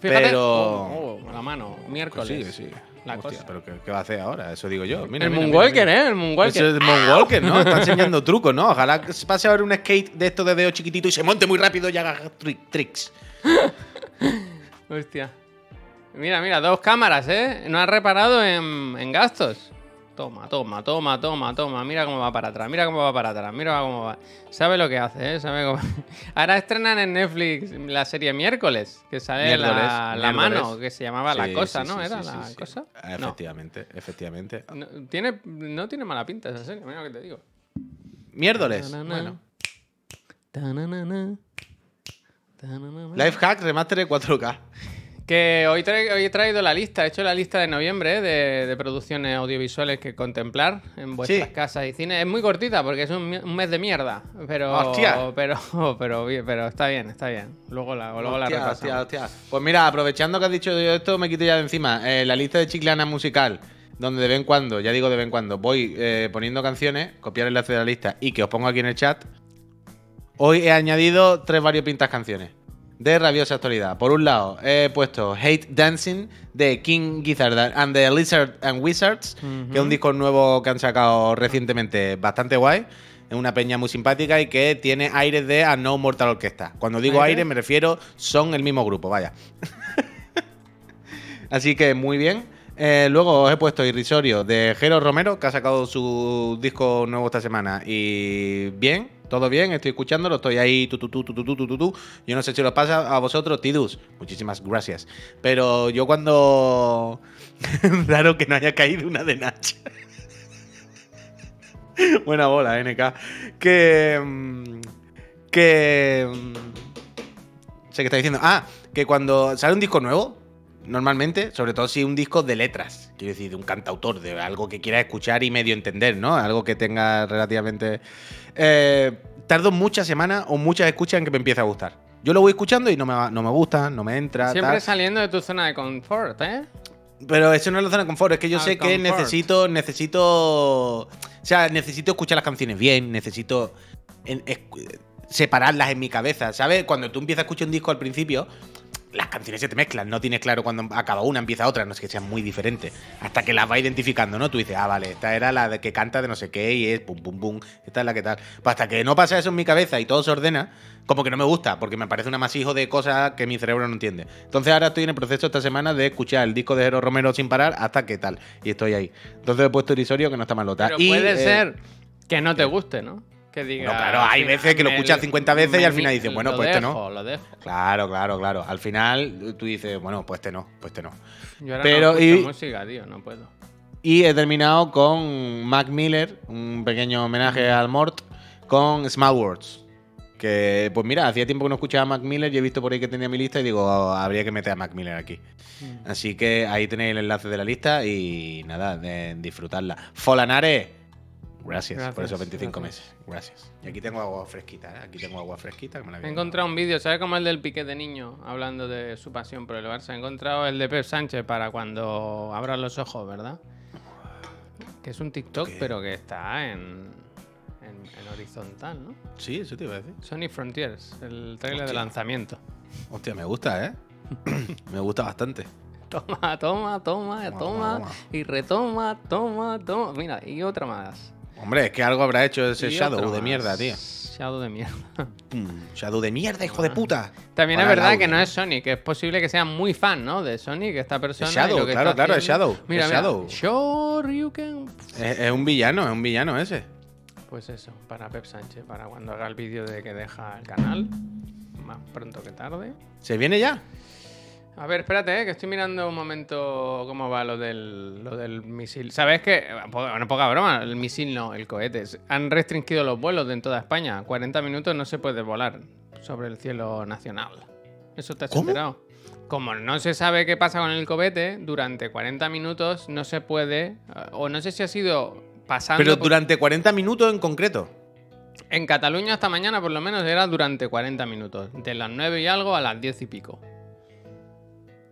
Fíjate, pero- oh, oh, la mano, Que miércoles. sí, que sí. La Hostia, cosa. pero ¿qué, qué va a hacer ahora? Eso digo yo. Mira, el mira, Moonwalker, mira. ¿eh? El Moonwalker. Eso es Moonwalker, ¿no? Está enseñando trucos, ¿no? Ojalá pase a ver un skate de estos de dedo chiquitito y se monte muy rápido y haga tri- tricks. Hostia. Mira, mira, dos cámaras, ¿eh? No has reparado en, en gastos. Toma, toma, toma, toma, toma. Mira cómo va para atrás, mira cómo va para atrás, mira cómo va. Sabe lo que hace, ¿eh? Sabe cómo... Ahora estrenan en Netflix la serie Miércoles, que sale la, Miércoles, la miércoles. mano, que se llamaba La Cosa, sí, ¿no? sí, ¿Era la cosa? Ah, No. Efectivamente, efectivamente. No, tiene, no tiene mala pinta esa serie, mira lo que te digo. Miércoles. Bueno. Ta-na-na-na. Ta-na-na-na. Life hack remaster en 4K. Que hoy, tra- hoy he traído la lista, he hecho la lista de noviembre ¿eh? de, de producciones audiovisuales que contemplar en vuestras Sí. casas y cines. Es muy cortita porque es un, mes de mierda, pero, Hostia. pero, pero, está bien, está bien. Luego la, luego la Hostia, hostia, hostia. Pues mira, aprovechando que has dicho yo esto, me quito ya de encima. Eh, la lista de chiclana musical, donde de vez en cuando, ya digo de vez en cuando, voy eh, poniendo canciones, copiar el enlace de la lista y que os pongo aquí en el chat. Hoy he añadido tres variopintas canciones de rabiosa actualidad. Por un lado, he puesto Hate Dancing de King Gizzard and the Lizard and Wizards, que es un disco nuevo que han sacado recientemente bastante guay. Es una peña muy simpática y que tiene aires de A No Mortal Orquesta. Cuando digo ¿Aires? aires me refiero, son el mismo grupo, vaya. Así que muy bien. Eh, luego os he puesto Irrisorio de Jero Romero, que ha sacado su disco nuevo esta semana. Y bien, todo bien, estoy escuchándolo, estoy ahí, tu, tu, tu, tu, tu, tu, tu, Yo no sé si lo pasa a vosotros, Tidus. Muchísimas gracias. Pero yo cuando. Raro que no haya caído una de Nach. Buena bola, NK. Que. Mm, que. Mm, sé que está diciendo. Ah, que cuando sale un disco nuevo, normalmente, sobre todo si un disco de letras, quiero decir, de un cantautor, de algo que quiera escuchar y medio entender, ¿no? Algo que tenga relativamente. Eh, tardo muchas semanas o muchas escuchas en que me empiece a gustar. Yo lo voy escuchando y no me, no me gusta, no me entra. Siempre tal. saliendo de tu zona de confort, ¿eh? Pero eso no es la zona de confort, es que yo Al sé que necesito, necesito, o sea, necesito escuchar las canciones bien, necesito en- separarlas en mi cabeza, ¿sabes? Cuando tú empiezas a escuchar un disco al principio, las canciones se te mezclan, no tienes claro cuando acaba una, empieza otra, no es que sean muy diferentes, hasta que las vas identificando, ¿no? Tú dices, ah, vale, esta era la de que canta de no sé qué y es pum, pum, pum, esta es la que tal. Pues hasta que no pasa eso en mi cabeza y todo se ordena, como que no me gusta, porque me parece un amasijo de cosas que mi cerebro no entiende. Entonces ahora estoy en el proceso esta semana de escuchar el disco de Jero Romero sin parar hasta que tal, y estoy ahí. Entonces he puesto Irisorio que no está malota. Pero Y, puede eh, ser que no te guste, ¿no? Que diga. Bueno, claro, hay "Mira, veces que lo escuchas 50 veces y al final dices, bueno, pues este no. Lo dejo. Claro, claro, claro. Al final tú dices, bueno, pues este no, pues este no. Yo ahora Pero, no y- música, tío, no puedo. Y he terminado con Mac Miller, un pequeño homenaje al Mort, con Small Words. Que, pues mira, hacía tiempo que no escuchaba a Mac Miller y he visto por ahí que tenía mi lista y digo, "Oh, habría que meter a Mac Miller aquí. Mm. Así que ahí tenéis el enlace de la lista y nada, de disfrutarla. Folanare, gracias, por esos 25 gracias. meses. Gracias. Y aquí tengo agua fresquita, ¿eh? Aquí tengo agua fresquita que me la He encontrado un vídeo, ¿sabes cómo el del piquete de niño? Hablando de su pasión por el Barça. He encontrado el de Pep Sánchez para cuando abras los ojos, ¿verdad? Que es un TikTok, ¿Qué? pero que está en, en, en horizontal, ¿no? Sí, eso te iba a decir. Sony Frontiers, el trailer de lanzamiento. Hostia, me gusta, ¿eh? me gusta bastante. Toma, toma, toma, Toma, toma, toma, toma. y retoma, toma, toma. Mira, y otra más. Hombre, es que algo habrá hecho ese Y Shadow de mierda, tío. Shadow de mierda. Pum, Shadow de mierda, hijo de puta. También Para es verdad que no es que es posible que sea muy fan, ¿no? De que esta persona. Shadow, lo que claro, está claro, es Shadow, Mira, es. Shadow. Shoryuken. Es, es un villano, es un villano ese. Pues eso, para Pep Sánchez, para cuando haga el vídeo de que deja el canal, más pronto que tarde. ¿Se viene ya? A ver, espérate, eh, que estoy mirando un momento cómo va lo del, lo del misil. ¿Sabes qué? Bueno, poca broma, el misil no, el cohete. Han restringido los vuelos en toda España. 40 minutos no se puede volar sobre el cielo nacional. ¿Eso te has ¿Cómo? enterado? Como no se sabe qué pasa con el cohete, durante 40 minutos no se puede, eh, o no sé si ha sido pasando... Pero por- durante 40 minutos en concreto. En Cataluña hasta mañana por lo menos era durante 40 minutos, de las 9 y algo a las 10 y pico.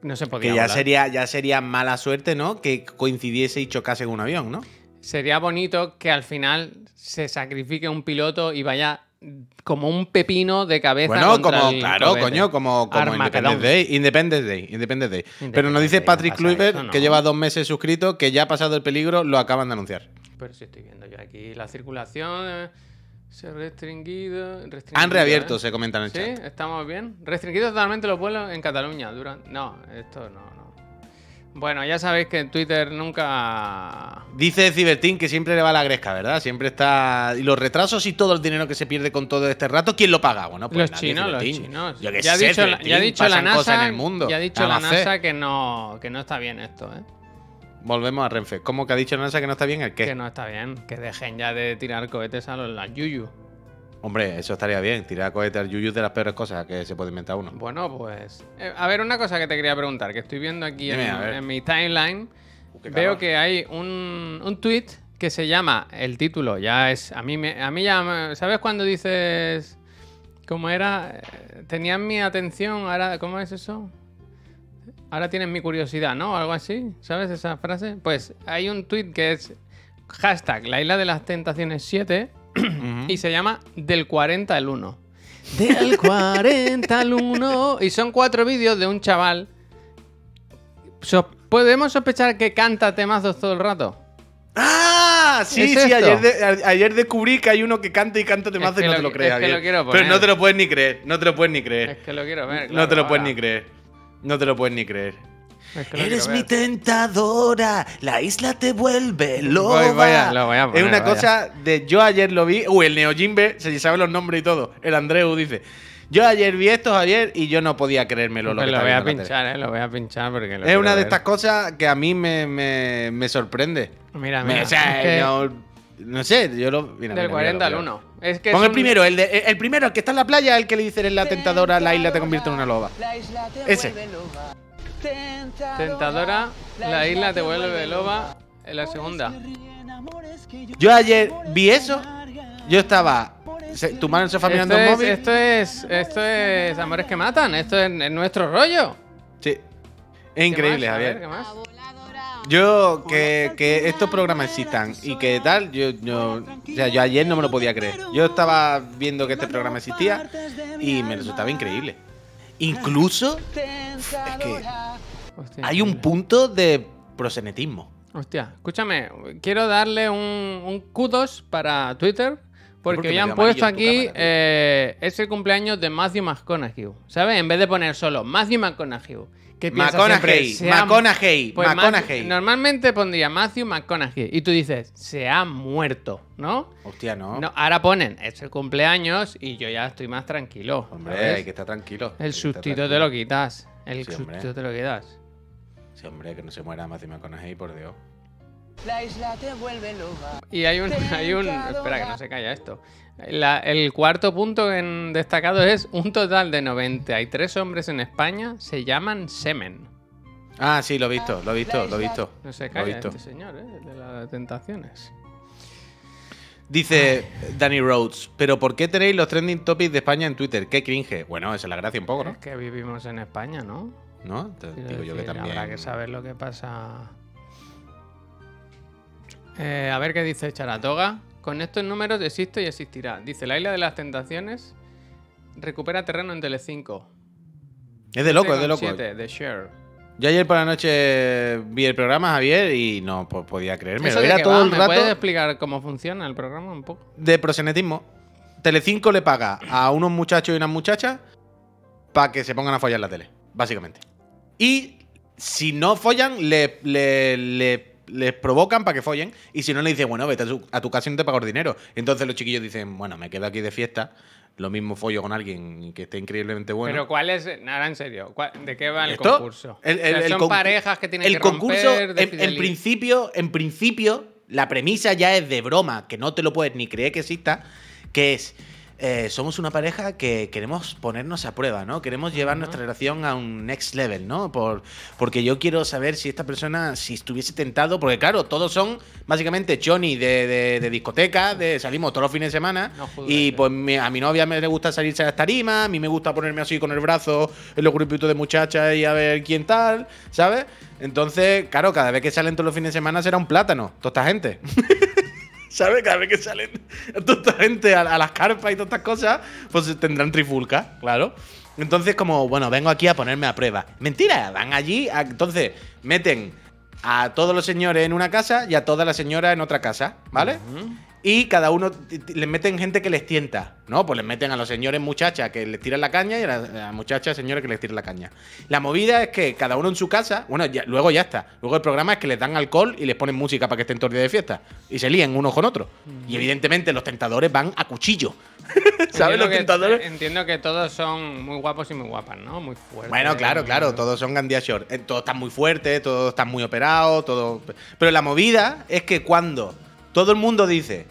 No se podía Que ya volar. sería, ya sería mala suerte, ¿no? Que coincidiese y chocase con un avión, ¿no? Sería bonito que al final se sacrifique un piloto y vaya como un pepino de cabeza. Bueno, contra como, el claro, coño, como, como. Independence Day. Independence Day, Independence Day. Pero nos dice Day, Patrick Kluivert, que lleva dos meses suscrito, que ya ha pasado el peligro, lo acaban de anunciar. Pero si estoy viendo yo aquí la circulación eh, se ha restringido. Han restringido, reabierto, ¿eh? se comenta en el Sí, chat. estamos bien. Restringidos totalmente los vuelos en Cataluña. Durante... No, esto no, no. Bueno, ya sabéis que en Twitter nunca. Dice Cibertín que siempre le va la gresca, ¿verdad? Siempre está. Y los retrasos y todo el dinero que se pierde con todo este rato, ¿quién lo paga? Bueno, pues los nadie, chinos, los chinos. Yo qué ya, ha sé, dicho, la- Cibertín, ya ha dicho la NASA. en el mundo. Ya ha dicho la Nada. NASA que no, que no está bien esto, ¿eh? Volvemos a Renfe. ¿Cómo que ha dicho la NASA que no está bien el qué? Que no está bien. Que dejen ya de tirar cohetes a los yuyu. Hombre, eso estaría bien. Tirar cohete al yuyu es de las peores cosas que se puede inventar uno. Bueno, pues. eh, a ver, una cosa que te quería preguntar, que estoy viendo aquí Dime, en, mi timeline. Uh, Veo que hay un, un tweet que se llama. El título ya es. A mí, me, a mí ya. ¿Sabes cuando dices. ¿Cómo era? Eh, Tenían mi atención, ahora. ¿Cómo es eso? Ahora tienen mi curiosidad, ¿no? Algo así. ¿Sabes esa frase? Pues hay un tweet que es. Hashtag la isla de las tentaciones 7 Ujú. y se llama Del 40 al 1. Del 40 al 1. Y son cuatro vídeos de un chaval. So- ¿Podemos sospechar que canta temazos todo el rato? ¡Ah! Sí, ¿Es sí, ayer, de- a- ayer descubrí que hay uno que canta y canta temazo que y no lo te lo crees, es que Javier. lo quiero Pero no te lo puedes ni creer, no te lo puedes ni Es creer. que lo quiero ver. no claro, te lo puedes ni creer. No te lo puedes ni creer. Es que Eres mi tentadora, la isla te vuelve loba. Voy- voy a- lo voy a es poner, una vaya. cosa de yo ayer lo vi, uy, el Neo Jimbe, se sabe los nombres y todo. El Andreu dice, yo ayer vi esto, Javier, y yo no podía creérmelo lo Pues que lo voy a viendo en la tele". pinchar, eh. Lo voy a pinchar porque lo Es una de ver. estas cosas que a mí me, me, me sorprende. Mira, Me- mira. o sea, es que no, no sé, yo lo. mira, del mira, 40 al míralo, 1. Es que Pon es el un- primero, el, de- el primero, el que está en la playa, el que le dice eres la tentadora, la isla te convierte en una loba. Ese. Tentadora, la isla te vuelve loba. En la segunda. Yo ayer vi eso, yo estaba. se- tu mano en el sofá mirando es, móvil. esto es. Esto es Amores que matan. Esto es, es nuestro rollo. Sí. Es increíble, Javier. ¿qué más? Yo, que, que estos programas existan y que tal, yo, yo, o sea, yo ayer no me lo podía creer. Yo estaba viendo que este programa existía y me resultaba increíble. Incluso, es que Hostia, hay un punto de prosenetismo. Hostia, escúchame, quiero darle un, un kudos para Twitter. Porque hoy han puesto aquí cámara, eh, es el cumpleaños de Matthew McConaughey. ¿Sabes? En vez de poner solo Matthew McConaughey. ¿Qué piensas McConaughey, siempre? Se ha- McConaughey, Pues McConaughey. normalmente pondría Matthew McConaughey. Y tú dices, se ha muerto, ¿no? Hostia, no. No, ahora ponen, es el cumpleaños y yo ya estoy más tranquilo. Hombre, ¿sabes? hay que estar tranquilo. El sustito te lo quitas. El Sí, sustito te lo quitas. Sí, hombre, que no se muera Matthew McConaughey, por Dios. La isla te vuelve loba. Y hay un, hay un. Espera, que no se calla esto. La- el cuarto punto en destacado es un total de 93 hombres en España se llaman semen. Ah, sí, lo he visto, lo he visto, lo he visto. No se Lo he calla visto. este señor, ¿eh? De las tentaciones. Dice Danny Rhodes, pero ¿por qué tenéis los trending topics de España en Twitter? Qué cringe. Bueno, esa es la gracia un poco, Es ¿no? que vivimos en España, ¿no? ¿No? Te digo yo que también. Habrá que saber lo que pasa. Eh, a ver qué dice Charatoga. Con estos números existe y existirá. Dice, la isla de las tentaciones recupera terreno en Telecinco. Es de loco, es de 7,7 loco. de Share. Yo ayer por la noche vi el programa, Javier, y no po- podía creérmelo. ¿Eso Era todo va? el ¿Me puedes explicar cómo funciona el programa un poco? de prosenetismo. Telecinco le paga a unos muchachos y unas muchachas para que se pongan a follar la tele, básicamente. Y si no follan, le, le- le les provocan para que follen. Y si no, le dicen, bueno, vete a tu, a tu casa y no te pago el dinero. Entonces los chiquillos dicen, bueno, me quedo aquí de fiesta. Lo mismo follo con alguien que esté increíblemente bueno. Pero ¿cuál es, ahora en serio, ¿cuál- ¿de qué va el ¿Esto? concurso? El- O sea, el- el son parejas que tienen el que concurso, romper de en, en principio, en principio, la premisa ya es de broma, que no te lo puedes ni creer que exista, que es. Eh, somos una pareja que queremos ponernos a prueba, ¿no? Queremos llevar nuestra relación a un next level, ¿no? Por, porque yo quiero saber si esta persona, si estuviese tentado, porque claro, todos son básicamente Johnny de, de- de discoteca, de salimos todos los fines de semana, No y eh. pues mi- a mi novia me le gusta salirse a las tarimas, a mí me gusta ponerme así con el brazo en los grupitos de muchachas y a ver quién tal, ¿sabes? Entonces, claro, cada vez que salen todos los fines de semana será un plátano, toda esta gente. ¿Sabes? Cada vez que salen toda gente a, a las carpas y todas estas cosas, pues tendrán trifulca, claro. Entonces, como, bueno, vengo aquí a ponerme a prueba. Mentira, van allí, a- entonces meten a todos los señores en una casa y a todas las señoras en otra casa, ¿vale? Y cada uno les meten gente que les tienta, ¿no? Pues les meten a los señores muchachas que les tiran la caña y a las, muchachas señores que les tiran la caña. La movida es que cada uno en su casa, bueno, ya- luego ya está. Luego el programa es que les dan alcohol y les ponen música para que estén todo el día de fiesta. Y se líen unos con otros. Y evidentemente los tentadores van a cuchillo. ¿Sabes? Los que- tentadores. Entiendo que todos son muy guapos y muy guapas, ¿no? Muy fuertes. Bueno, claro, claro, todos son Gandía Short. Eh, Todos están muy fuertes, todos están muy operados, todo. Pero la movida es que cuando todo el mundo dice,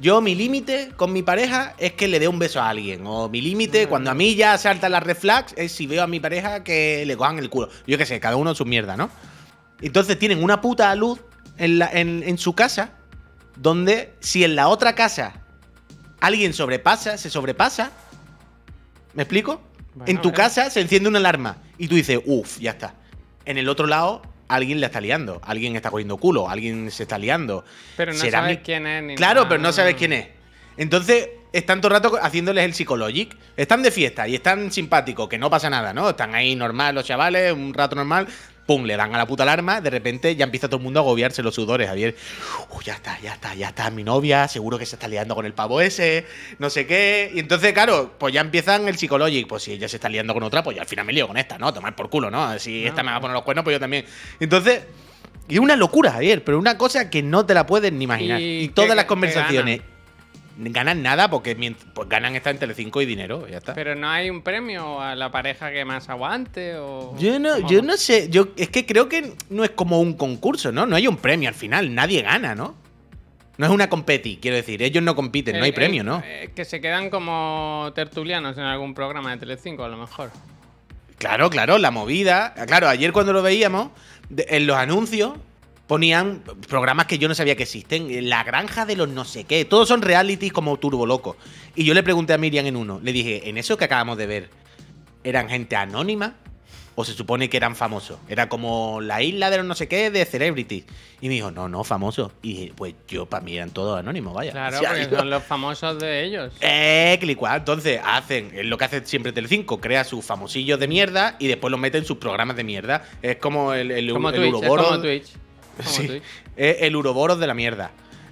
yo mi límite con mi pareja es que le dé un beso a alguien. O mi límite, cuando a mí ya saltan las red flags, es si veo a mi pareja que le cojan el culo. Yo qué sé, cada uno su mierda, ¿no? Entonces tienen una puta luz en, la- en- en su casa, donde si en la otra casa alguien sobrepasa, se sobrepasa, ¿me explico? Bueno, en tu casa se enciende una alarma y tú dices, uff, ya está. En el otro lado, alguien le está liando, alguien está cogiendo culo, alguien se está liando. Pero no ¿Será sabes mi- quién es ni Claro, nada. pero no sabes quién es. Entonces, están todo el rato haciéndoles el psicologic. Están de fiesta y están simpáticos, que no pasa nada, ¿no? Están ahí normal los chavales, un rato normal. Pum, le dan a la puta alarma. De repente ya empieza todo el mundo a agobiarse los sudores, Javier. Uh, ya está, ya está, ya está mi novia. Seguro que se está liando con el pavo ese. No sé qué. Y entonces, claro, pues ya empiezan el psicologic. Pues si ella se está liando con otra, pues ya al final me lío con esta, ¿no? Tomar por culo, ¿no? Si esta me va a poner los cuernos, pues yo también. Entonces. Y una locura, Javier, pero una cosa que no te la puedes ni imaginar. ¿Y todas las conversaciones ganan nada porque pues ganan esta en Telecinco y dinero, ya está. Pero no hay un premio a la pareja que más aguante o. yo no, ¿cómo yo no sé, yo es que creo que no es como un concurso, ¿no? No hay un premio al final, nadie gana, ¿no? No es una competi, quiero decir, ellos no compiten, no hay Eh, premio, eh, ¿no? eh, que se quedan como tertulianos en algún programa de Telecinco, a lo mejor. Claro, claro, la movida. Claro, ayer cuando lo veíamos, de- en los anuncios ponían programas que yo no sabía que existen. La granja de los no sé qué. Todos son realities como Turbo Loco. Y yo le pregunté a Miriam en uno, le dije, ¿en eso que acabamos de ver, eran gente anónima? ¿O se supone que eran famosos? Era como la isla de los no sé qué de Celebrity. Y me dijo, no, no, famosos. Y dije, pues yo, para mí eran todos anónimos, vaya. Claro, O sea, porque yo- son los famosos de ellos. eh, clicuá. Entonces, hacen es lo que hace siempre Telecinco, crea sus famosillos de mierda y después los mete en sus programas de mierda. Es como el, el, como el Twitch, es Uroboros- como Twitch. Sí, es el Uroboros de la mierda.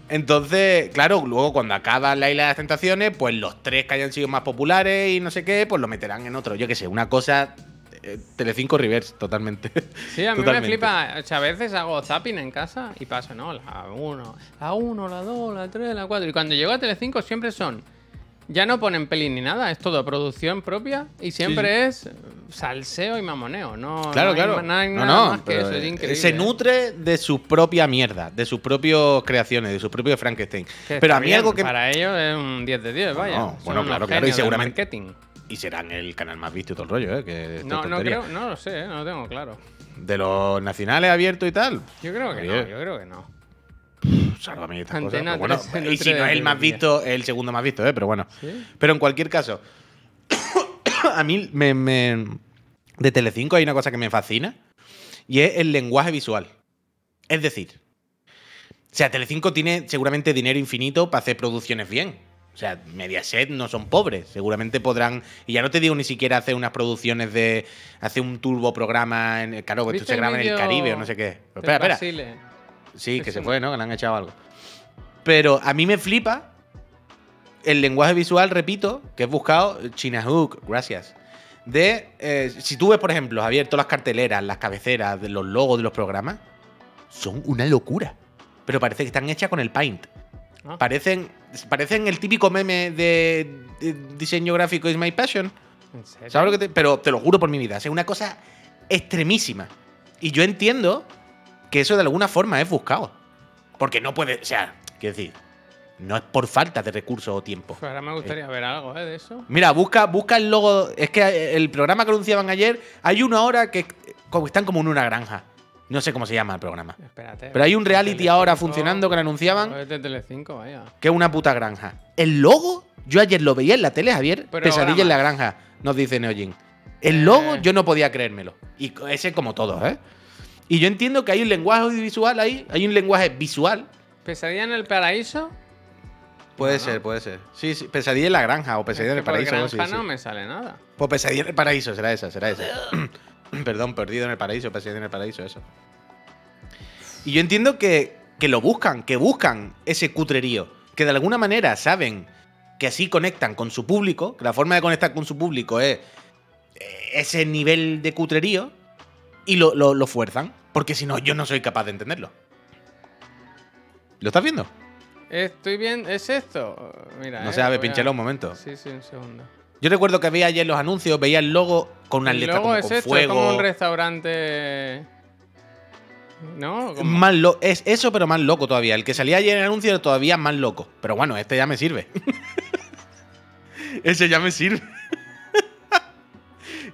Entonces, claro, luego cuando acaba la isla de las tentaciones, pues los tres que hayan sido más populares y no sé qué, pues lo meterán en otro. Yo qué sé, una cosa. eh, Telecinco Reverse, totalmente. Sí, a mí Totalmente. me flipa. O sea, a veces hago zapping en casa y paso, ¿no? La 1, la 1, la 2, la 3, la 4. Y cuando llego a Telecinco siempre son. Ya no ponen peli ni nada, es todo producción propia y siempre es salseo y mamoneo. No, Claro, no claro. no hay No, nada no, más que pero, eso, es increíble. Se nutre de su propia mierda, de sus propias creaciones, de sus propios Frankenstein. Que Pero a mí bien, algo que. Para ellos es un 10 de 10, vaya. no, bueno, claro, claro, y seguramente-. Y serán el canal más visto y todo el rollo, ¿eh? Que No, no creo, no lo sé, ¿eh? no lo tengo claro. De los nacionales abiertos y tal. Yo creo que no, yo creo que no. Sálvame estas Antena cosas. Pero bueno, 3 y si no es el más visto, es el segundo más visto, ¿eh? Pero bueno. ¿Sí? Pero en cualquier caso, a mí me, me- de Telecinco hay una cosa que me fascina y es el lenguaje visual. Es decir, o sea, Telecinco tiene seguramente dinero infinito para hacer producciones bien. O sea, Mediaset no son pobres. Seguramente podrán. Y ya no te digo ni siquiera hacer unas producciones de. Hacer un turbo programa. En, claro, esto ¿Viste se el graba en el Caribe o no sé qué. Espera, espera. Sí, que se fue, ¿no? Que le han echado algo. Pero a mí me flipa el lenguaje visual, repito, que he buscado, China Hook, gracias. De, eh, si tú ves, por ejemplo, Javier, todas las carteleras, las cabeceras, los logos de los programas, son una locura. Pero parece que están hechas con el Paint. Ah. Parecen, parecen el típico meme de, de diseño gráfico is my passion. ¿En serio? ¿Sabes lo que te.? Pero te lo juro por mi vida. Es una cosa extremísima. Y yo entiendo que eso de alguna forma es buscado. Porque no puede. O sea, quiero decir, no es por falta de recursos o tiempo. Pues ahora me gustaría ver algo ¿eh? de eso. Mira, busca, busca el logo. Es que el programa que anunciaban ayer, hay uno ahora que como- están como en una granja. No sé cómo se llama el programa. Espérate. Pero hay un reality Telecinco, ahora funcionando que lo anunciaban, Es de Telecinco, vaya. que es una puta granja. El logo, yo ayer lo veía en la tele, Javier. Pesadilla en la granja, nos dice Neojin. El logo, Eh. yo no podía creérmelo. Y ese como todos, ¿eh? Y yo entiendo que hay un lenguaje audiovisual ahí, hay un lenguaje visual. ¿Pesadilla en el paraíso? Puede No, ser, no. puede ser. Sí, sí, pesadilla en la granja o pesadilla en el Es que por paraíso. granja sí. no me sale nada. Pues pesadilla en el paraíso, será esa, será esa. Perdón, perdido en el paraíso, pesadilla en el paraíso, eso. Y yo entiendo que, que lo buscan, que buscan ese cutrerío, que de alguna manera saben que así conectan con su público, que la forma de conectar con su público es eh, ese nivel de cutrerío, y lo, lo- lo fuerzan, porque si no, yo no soy capaz de entenderlo. ¿Lo estás viendo? Estoy bien, ¿es esto? Mira, No eh, a ver, voy pinchalo un momento. Sí, sí, un segundo. Yo recuerdo que veía ayer los anuncios, veía el logo con letras luego como es con esto, fuego. es como un restaurante. ¿No? Como- Más lo- es eso, pero más loco todavía. El que salía ayer en el anuncio era todavía más loco. Pero bueno, este ya me sirve. ese ya me sirve.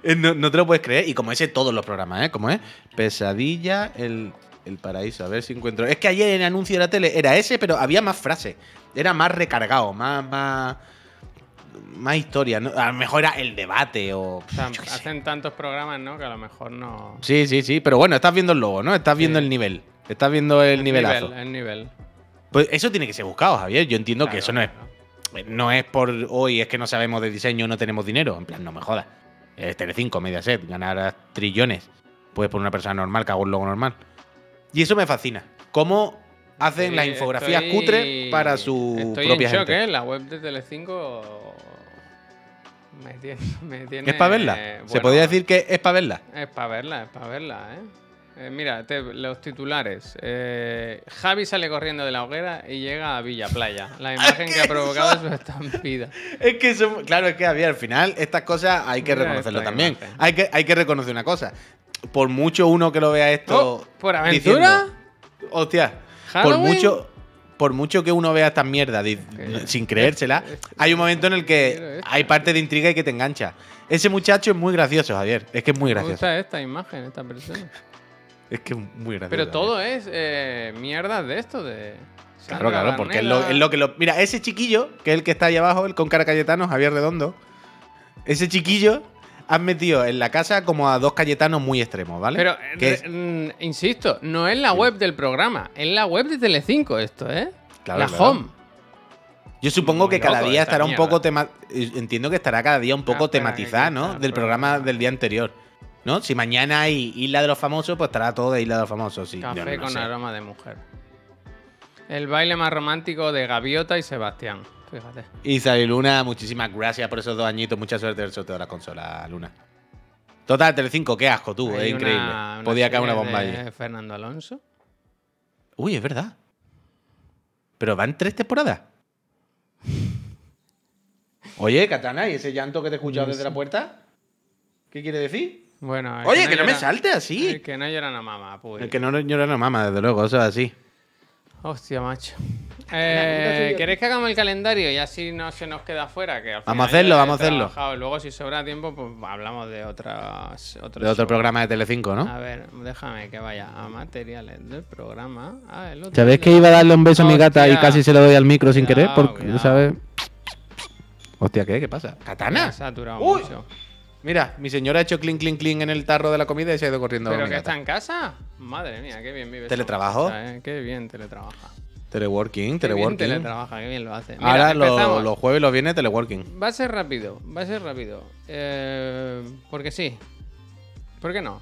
Eh, no, no te lo puedes creer. Y como ese, todos los programas, ¿eh? Como es Pesadilla, el, el paraíso. A ver si encuentro. Es que ayer en el anuncio de la tele era ese, pero había más frases. Era más recargado, más. más más historia, ¿no? A lo mejor era el debate o. sea, hacen tantos programas, ¿no? Que a lo mejor no. Sí, sí, sí. Pero bueno, estás viendo el logo, ¿no? Estás viendo Sí. el nivel. Estás viendo el, nivelazo. Nivel, el nivel. Pues eso tiene que ser buscado, Javier. Yo entiendo que eso no es, no es por hoy, es que no sabemos de diseño, no tenemos dinero. En plan, no me jodas. Es Telecinco, Mediaset, ganar trillones. Puedes por una persona normal que haga un logo normal. Y eso me fascina. Cómo hacen las infografías estoy- cutres para su estoy propia en shock, gente. ¿eh? La web de Telecinco me tiene, me tiene ¿Es para verla? ¿Se bueno, podría decir que es para verla? Es para verla, es para verla, ¿eh? Eh, mira, te- los titulares. Eh, Javi sale corriendo de la hoguera y llega a Villa Playa. La imagen que ha provocado su estampida. Es que eso, claro, es que Javier, al final estas cosas hay que Mira reconocerlo también. imagen. Hay que, hay que reconocer una cosa. Por mucho uno que lo vea esto. Oh, ¿por aventura? diciendo, Hostia, por ¿Halloween? mucho, por mucho que uno vea estas mierdas Ok. sin creérsela, hay un momento en el que hay parte de intriga y que te engancha. Ese muchacho es muy gracioso, Javier. Es que es muy Me gracioso. gusta esta imagen, esta persona. Es que es muy gracioso. Pero todo es eh, mierdas de esto, de. Claro, Sandra claro, porque es lo, Garnela. es lo que lo. Mira, ese chiquillo, que es el que está ahí abajo, el con cara Cayetano, Javier Redondo. Ese chiquillo han metido en la casa como a dos Cayetanos muy extremos, ¿vale? Pero, eh, es- mm, insisto, no es la web del programa, es la web de Telecinco esto, ¿eh? Claro, la claro. home. Yo supongo Muy que cada día esta estará un mierda. poco tema Entiendo que estará cada día un poco Ah, tematizada, ¿no? Del programa. del día anterior. ¿No? Si mañana hay Isla de los Famosos, pues estará todo de Isla de los Famosos. Sí, Café no con sé. aroma de mujer. El baile más romántico de Gaviota y Sebastián. Fíjate. Y Sally Luna, muchísimas gracias por esos dos añitos. Mucha suerte del sorteo de la consola, Luna. Total, Telecinco, qué asco tú, es Hay increíble. una- Podía caer una bomba de allí. Fernando Alonso. Uy, es verdad. Pero van tres temporadas. Oye, Katana, ¿y ese llanto que te he escuchado desde la puerta? ¿Qué quiere decir? Bueno, Oye, que no me llora- salte así. El que no llora no mama, pues. El que no llora no mama, desde luego, eso es así. Hostia, macho. Eh, ¿Queréis que hagamos el calendario y así no se nos queda fuera? Que al Vamos a hacerlo, vamos a hacerlo. Luego, si sobra tiempo, pues hablamos de otras. otros De otro programa de Telecinco, ¿no? A ver, déjame que vaya a materiales del programa. Ah, el otro ¿Sabes día. que iba a darle un beso a mi gata y Hostia. casi se lo doy al micro sin querer? Cuidado, Porque, cuidado. ¿sabes? Hostia, ¿qué? ¿Qué pasa? Me ¿Katana? ha saturado Uy. mucho. Mira, mi señora ha hecho clink, clink, clink en el tarro de la comida y se ha ido corriendo. ¿Pero que gata. está en casa? Madre mía, qué bien vive. ¿Teletrabajo? eh, Qué bien teletrabaja. Teleworking, Qué bien teleworking. teletrabaja, qué bien lo hace. Mira, Ahora lo- los jueves los viernes teleworking. Va a ser rápido, va a ser rápido. Eh, porque sí. ¿Por qué no?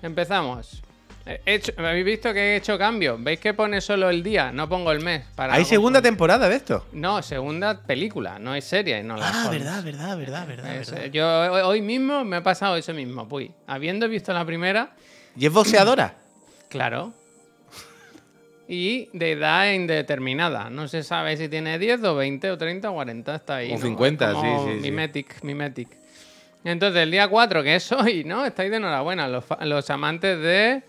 Empezamos. Eh, he hecho- ¿Habéis visto que he hecho cambio? ¿Veis que pone solo el día? No pongo el mes. Para ¿Hay segunda temporada de esto? No, segunda película, no es serie, no la Ah, verdad, verdad, verdad, verdad. Es- verdad. yo hoy- mismo me ha pasado eso mismo. Pues, habiendo visto la primera, ¿Y es boxeadora? claro. y de edad indeterminada. No se sabe si tiene 10 o 20 o 30 o 40, está ahí. O ¿no? 50, Es como sí, sí, sí. Mimetic, mimetic. Entonces, el día 4, que es hoy, ¿no? Estáis de enhorabuena, los, los amantes de...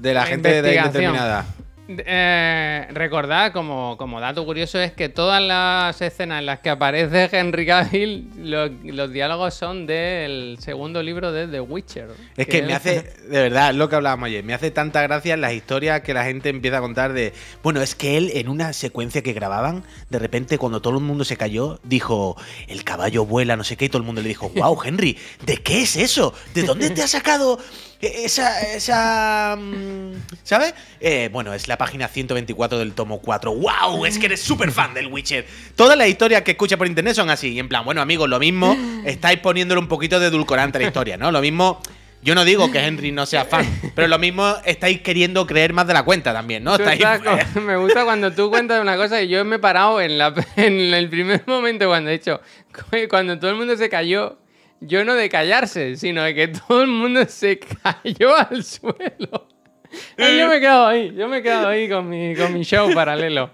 De la gente de Investigación. indeterminada. Eh, recordad, como, como dato curioso, es que todas las escenas en las que aparece Henry Cavill, lo- los diálogos son del segundo libro de The Witcher. Es que me hace, de verdad, lo que hablábamos ayer, me hace tanta gracia las historias que la gente empieza a contar de, bueno, es que él en una secuencia que grababan, de repente cuando todo el mundo se cayó, dijo, el caballo vuela, no sé qué, y todo el mundo le dijo, wow, Henry, ¿de qué es eso? ¿De dónde te has sacado esa, esa, mm, ¿sabes? Eh, bueno, es la página 124 del tomo 4, wow, es que eres súper fan del Witcher. Todas las historias que escuchas por internet son así, y en plan, bueno, amigos, lo mismo, estáis poniéndole un poquito de edulcorante a la historia, ¿no? Lo mismo... Yo no digo que Henry no sea fan, pero lo mismo estáis queriendo creer más de la cuenta también, ¿no? Estáis, me gusta cuando tú cuentas una cosa y yo me he parado en, la, en el primer momento cuando he dicho, cuando todo el mundo se cayó, yo no de callarse, sino de que todo el mundo se cayó al suelo. Yo me he quedado ahí, yo me he quedado ahí con mi, con mi show paralelo.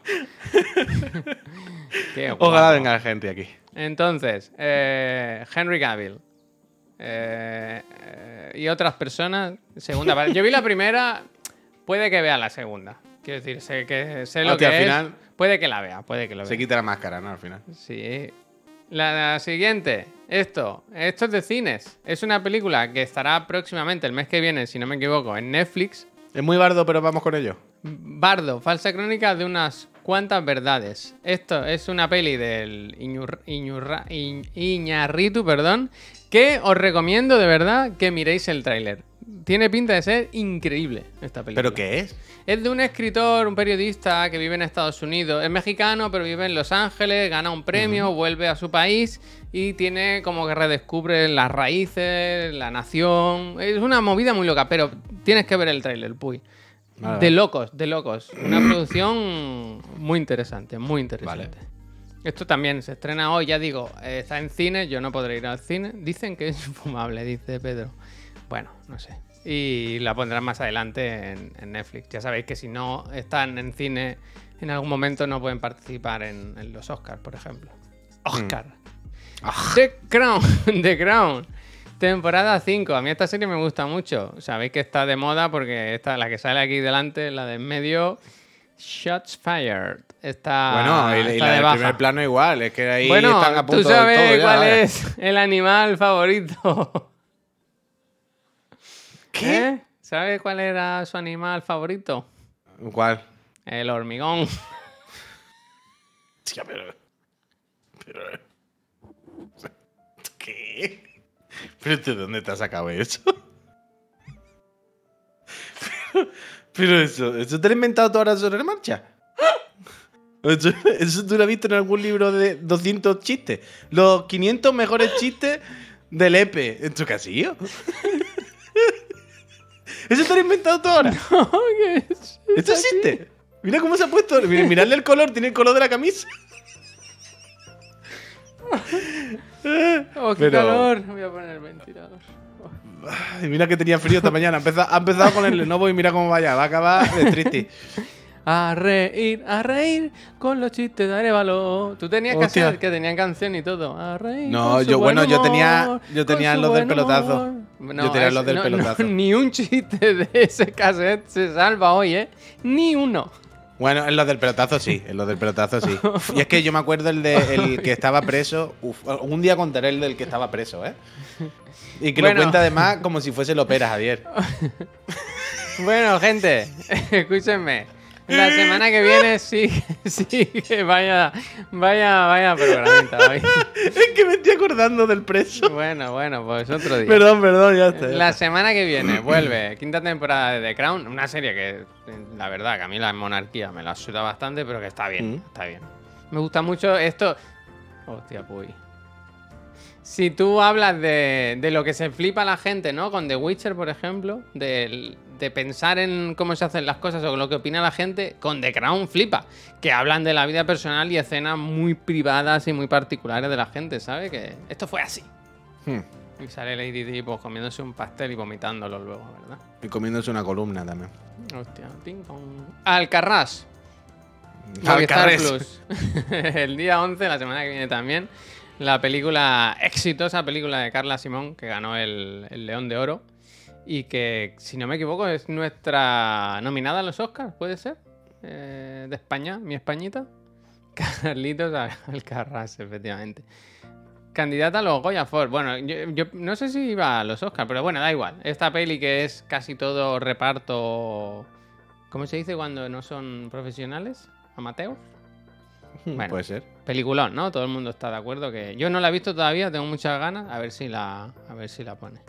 Qué Ojalá venga Henry aquí. Entonces, eh, Henry Cavill. eh, eh, y otras personas. Segunda parte. Yo vi la primera. Puede que vea la segunda. Quiero decir, sé que sé lo Hostia, que al es. final- Puede que la vea, puede que lo Se vea. quita la máscara, ¿no? Al final. Sí. La, la siguiente. Esto. Esto es de cines. Es una película que estará próximamente, el mes que viene, si no me equivoco, en Netflix. Es muy bardo, pero vamos con ello. Bardo, falsa crónica de unas cuantas verdades. Esto es una peli del Iñarritu, perdón, que os recomiendo de verdad que miréis el tráiler. Tiene pinta de ser increíble esta película. ¿Pero qué es? Es de un escritor, un periodista que vive en Estados Unidos. Es mexicano, pero vive en Los Ángeles, gana un premio, vuelve a su país y tiene como que redescubre las raíces, la nación. Es una movida muy loca, pero tienes que ver el tráiler, puy. Vale, de locos, de locos. Una producción muy interesante, muy interesante. Esto también se estrena hoy, ya digo, eh, está en cine, yo no podré ir al cine. Dicen que es infumable, dice Pedro. Bueno, no sé. Y la pondrán más adelante en, en Netflix. Ya sabéis que si no están en cine en algún momento no pueden participar en, en los Oscars, por ejemplo. Oscar. The Crown. The Crown. Temporada 5. A mí esta serie me gusta mucho. Sabéis que está de moda porque esta, la que sale aquí delante, la de en medio, Shots Fired. Está, bueno, y, y está la de del baja. primer plano igual. Es que ahí bueno, están a punto tú sabes todo ya, cuál vaya. es el animal favorito. ¿Qué? ¿Eh? ¿Sabes cuál era su animal favorito? ¿Cuál? El hormigón. Tía, pero... pero... ¿Qué? ¿Pero de dónde te has sacado eso? Pero, eso, ¿eso te lo has inventado tú ahora sobre la marcha? Eso, eso tú lo has visto en algún libro de 200 chistes. Los 500 mejores chistes del EPE en tu casillo. ¿Eso te lo has inventado tú ahora? ¿Qué es? ¿Esto existe? Mira cómo se ha puesto. Mira, miradle el color, tiene el color de la camisa. Oh, qué Pero- calor. Voy a poner el ventilador. Ay, mira que tenía frío esta mañana. Ha empezado, ha empezado con el Lenovo y mira cómo vaya. Va a acabar de triste. A reír, a reír con los chistes de Arevalo. Tú tenías que Hostia. hacer que tenían canción y todo. A reír. No, con su yo- buen bueno, yo tenía- yo tenía los del pelotazo. humor. Yo tenía es- los del no, pelotazo. no, ni un chiste de ese cassette se salva hoy, ¿eh? Ni uno. Bueno, en los del pelotazo sí. En los del pelotazo sí. Y es que yo me acuerdo el, de, el que estaba preso. Uf, un día contaré el del que estaba preso, ¿eh? Y que Bueno. lo cuenta además como si fuese lo pera, Javier. Bueno, gente, escúchenme. La semana que viene sí, sí que vaya, vaya, vaya programita hoy. es que me estoy acordando del preso. Bueno, bueno, pues otro día. Perdón, perdón, ya está. La semana que viene vuelve quinta temporada de The Crown, una serie que la verdad que a mí la monarquía me la suda bastante, pero que está bien, Mm. está bien. Me gusta mucho esto. Hostia, puy. Si tú hablas de, de lo que se flipa la gente, ¿no? Con The Witcher, por ejemplo, del- de, pensar en cómo se hacen las cosas o lo que opina la gente, con The Crown flipa. Que hablan de la vida personal y escenas muy privadas y muy particulares de la gente, ¿sabes? Que esto fue así. Hmm. Y sale Lady Di pues comiéndose un pastel y vomitándolo luego, ¿verdad? Y comiéndose una columna también. Hostia, ting, pong. Alcarrás. Alcarrás. Plus. El día 11, la semana que viene también, la película, exitosa película de Carla Simón, que ganó el, el León de Oro y que, si no me equivoco, es nuestra nominada a los Oscars, ¿puede ser? Eh, de España, mi Españita. Carlitos Alcarrás, efectivamente. Candidata a los Goya Ford. Bueno, yo, yo no sé si iba a los Oscars, pero bueno, da igual. Esta peli que es casi todo reparto. ¿Cómo se dice cuando no son profesionales? ¿Amateurs? Bueno. Puede ser. Peliculón, ¿no? Todo el mundo está de acuerdo que. Yo no la he visto todavía, tengo muchas ganas. A ver si la. A ver si la pone.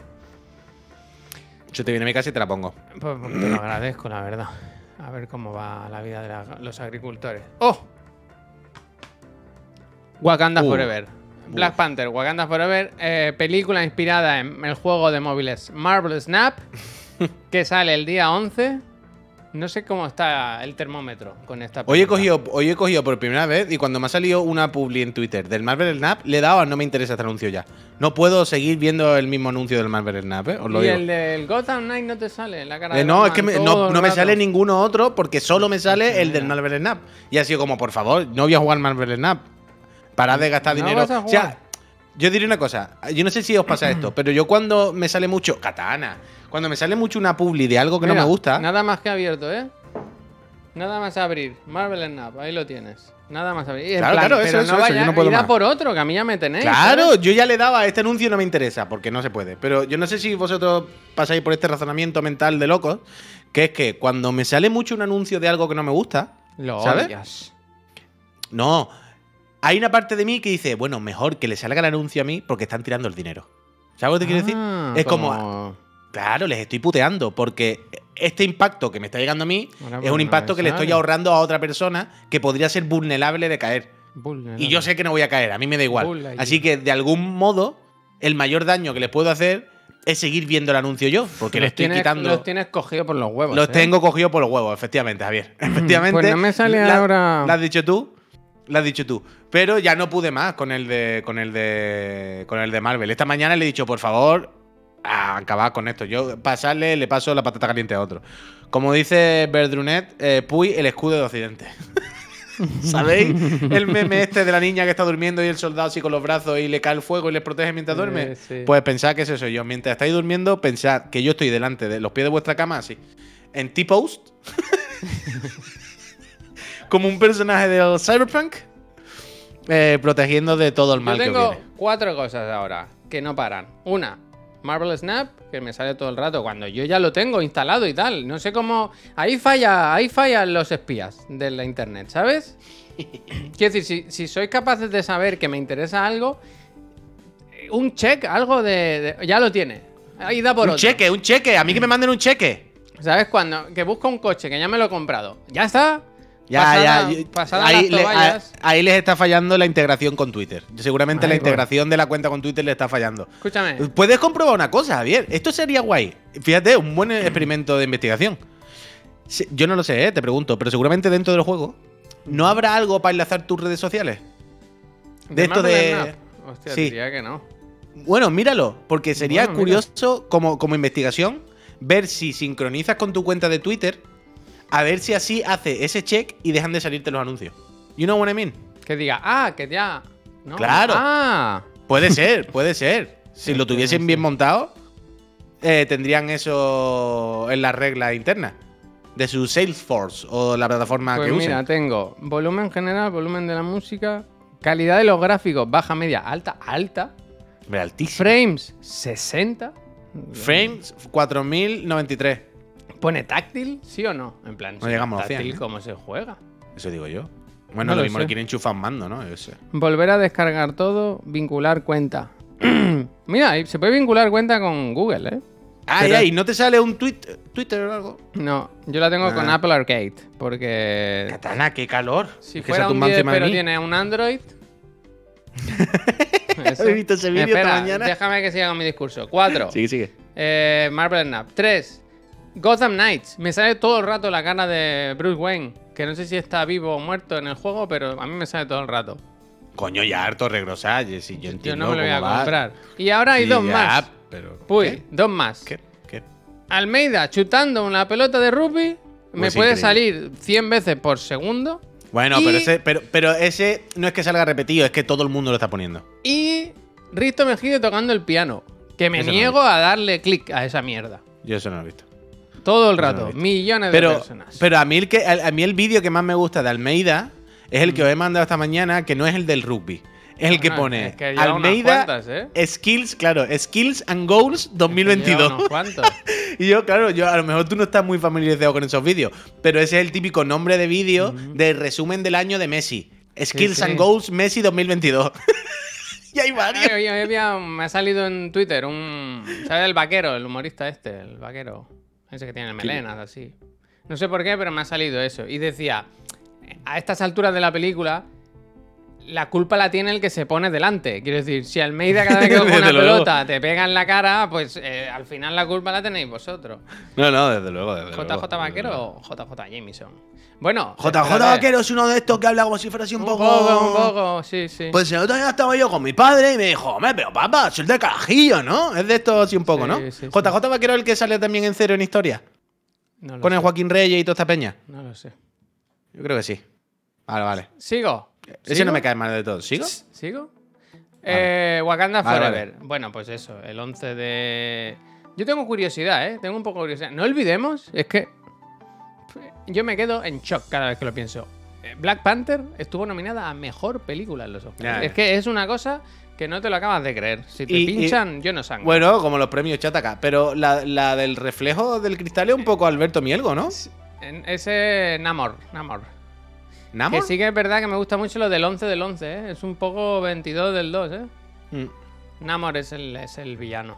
Yo te viene a mi casa y te la pongo. Pues porque te lo agradezco, la verdad. A ver cómo va la vida de la- los agricultores. ¡Oh! Wakanda Uh. Forever. Black Panther, Wakanda Forever, eh, película inspirada en el juego de móviles Marvel Snap, que sale el día 11. No sé cómo está el termómetro con esta Hoy he, película. cogido, hoy he cogido por primera vez y cuando me ha salido una publi en Twitter del Marvel Snap, le he dado a no me interesa este anuncio ya. No puedo seguir viendo el mismo anuncio del Marvel Snap, ¿eh? Os lo y digo. el del Gotham Knight no te sale en la cara Eh, de no, Batman es que me- no, me sale ninguno otro porque solo me sale el del. Marvel Snap. Y ha sido como, por favor, no voy a jugar Marvel Snap. Parad de gastar No dinero. O sea. Yo diré una cosa. Yo no sé si os pasa esto, pero yo cuando me sale mucho. Katana. Cuando me sale mucho una publi de algo que no me gusta. Nada más que abierto, ¿eh? Nada más abrir. Marvel Snap, ahí lo tienes. Nada más abrir. Y Claro, plan, claro, eso, pero eso, no eso, vaya, yo no puedo más. por otro, que a mí ya me tenéis. Claro, ¿sabes? yo ya le daba a este anuncio no me interesa, porque no se puede. Pero yo no sé si vosotros pasáis por este razonamiento mental de locos, que es que cuando me sale mucho un anuncio de algo que no me gusta, Lo ¿sabes? odias. no. Hay una parte de mí que dice, bueno, mejor que le salga el anuncio a mí porque están tirando el dinero. ¿Sabes lo que te quiero decir? Ah, Es como, claro, les estoy puteando porque este impacto que me está llegando a mí Ahora, es un impacto que le estoy ahorrando a otra persona que podría ser vulnerable de caer. Y yo sé que no voy a caer, a mí me da igual. Así que de algún modo, el mayor daño que les puedo hacer es seguir viendo el anuncio yo, porque le los estoy tienes, quitando. Los tienes cogido por los huevos. Los ¿eh? tengo cogidos por los huevos, efectivamente, Javier. Efectivamente. Pues no me sale La- ahora- Lo has dicho tú. Lo has dicho tú. Pero ya no pude más con el de. con el de. con el de Marvel. Esta mañana le he dicho, por favor, a acabar con esto. Yo pasarle, le paso la patata caliente a otro. Como dice Verdrunet, eh, Puy, el escudo de Occidente. ¿Sabéis? El meme este de la niña que está durmiendo y el soldado así con los brazos y le cae el fuego y les protege mientras Sí, duerme. sí. Pues pensad que ese soy yo. Mientras estáis durmiendo, pensad que yo estoy delante de los pies de vuestra cama así. En T-Post. Como un personaje del Cyberpunk. eh, protegiendo de todo el mal Yo que tengo viene. cuatro cosas ahora que no paran. Una, Marvel Snap, que me sale todo el rato cuando yo ya lo tengo instalado y tal. No sé cómo. Ahí falla, ahí fallan los espías de la internet, ¿sabes? Quiero decir, si, si sois capaces de saber que me interesa algo, eh, un check, algo de. de- ya lo tiene. Ahí da por Un otro. cheque, un cheque. A mí que me manden un cheque. ¿Sabes? Cuando que busco un coche que ya me lo he comprado. Ya está. Ya, Pasada- ya. pasada ahí, las le- a- toallas. ahí les está fallando la integración con Twitter. Seguramente Ay, la integración de la cuenta con Twitter le está fallando. Escúchame. Puedes comprobar una cosa, Javier. Esto sería guay. Fíjate, un buen experimento de investigación. Yo no lo sé, ¿eh? te pregunto, pero seguramente dentro del juego no habrá algo para enlazar tus redes sociales. De esto de. Hostia, Sí. diría que no. Bueno, míralo, porque sería Bueno, curioso como, como investigación ver si sincronizas con tu cuenta de Twitter, a ver si así hace ese check y dejan de salirte los anuncios. You know what I mean? Que diga, ah, que ya. No. Claro. Ah. Puede ser, puede ser. Si Sí, lo tuviesen sí. bien montado, eh, tendrían eso en las reglas internas de su Salesforce o la plataforma Pues que mira, usen. tengo volumen general, volumen de la música, calidad de los gráficos, baja, media, alta, alta. Altísimo. Frames, 60. Frames 4093. ¿Pone táctil? ¿Sí o no? En plan, No si llegamos a táctil, 100, ¿eh? ¿cómo se juega? Eso digo yo. Bueno, No lo lo mismo sé. le quieren enchufar un mando, ¿no? Yo sé. Volver a descargar todo, vincular cuenta. Mira, se puede vincular cuenta con Google, ¿eh? Ay, Pero- ay, ¿no te sale un tweet, Twitter o algo? No, yo la tengo con Ah. Apple Arcade, porque Katana, qué calor. si Es que se fuera un tumba 10 encima de pero tiene un Android... He visto ese vídeo esta Espera, mañana. Déjame que siga con mi discurso. 4. Sigue, sigue. Eh, Marvel Snap. 3. Gotham Knights. Me sale todo el rato la cara de Bruce Wayne. Que no sé si está vivo o muerto en el juego, pero a mí me sale todo el rato. Coño, ya harto regrosar. Si yo no me lo voy a va. comprar. Y ahora hay Sí, dos ya, más. Pero, Uy, ¿qué? dos más. ¿Qué? ¿Qué? Almeida chutando una pelota de rugby me puede increíble. salir 100 veces por segundo. Bueno, Y- pero, ese, pero, pero ese no es que salga repetido, es que todo el mundo lo está poniendo. Y Risto Mejide tocando el piano. Que me Eso no niego a darle clic a esa mierda. Yo eso no lo he visto. Todo el rato. millones de personas. pero a mí el, que, a, a mí el vídeo que más me gusta de Almeida es el que Mm. os he mandado esta mañana, que no es el del rugby. Es el que Bueno, pone es que Almeida cuantas, ¿eh? Skills, claro, Skills and Goals 2022. Lleva unos cuantos. Y yo, claro, yo a lo mejor tú no estás muy familiarizado con esos vídeos, pero ese es el típico nombre de vídeo de resumen del año de Messi. Skills sí. and Goals Messi 2022. y hay varios. Ay, oye, me ha salido en Twitter un. ¿Sabes el vaquero? El humorista este, el vaquero. Ese que tiene melenas, así. No sé por qué, pero me ha salido eso. Y decía: a estas alturas de la película, la culpa la tiene el que se pone delante. Quiero decir, si Almeida cada vez que coge una Desde luego. pelota te pega en la cara, pues eh, al final la culpa la tenéis vosotros. No, no, desde luego. Desde luego, ¿JJ desde Vaquero luego. o JJ Jameson? Bueno, JJ espérate. Vaquero es uno de estos que habla como si fuera así un, Un poco. poco, un poco, sí, sí. Pues el otro día estaba yo con mi padre y me dijo, hombre, pero papá, soy de carajillo, ¿no? Es de esto así un poco, Sí, ¿no? sí, sí. JJ Vaquero es el que sale también en Cero en Historia. no lo Con el Joaquín Reyes y toda esta peña. No lo sé. Yo creo que sí. Vale, vale. ¿Sigo? Ese no me cae mal de todo. ¿Sigo? ¿Sigo? Eh, Wakanda Vale, Forever. Bueno, pues eso, el 11 de... Yo tengo curiosidad, ¿eh? Tengo un poco de curiosidad. No olvidemos, es que yo me quedo en shock cada vez que lo pienso. Eh, Black Panther estuvo nominada a Mejor Película en los Oscars. Es que es una cosa que no te lo acabas de creer. Si te Y- y- pinchan, yo no sangro. Bueno, como los premios Chataca. Pero la, la del reflejo del cristal es un poco Alberto Mielgo, ¿no? Ese Namor, Namor. ¿Namor? Que sí que es verdad que me gusta mucho lo del 11 del 11, ¿eh? Es un poco 22 del 2, ¿eh? Mm. Namor es el, es el villano.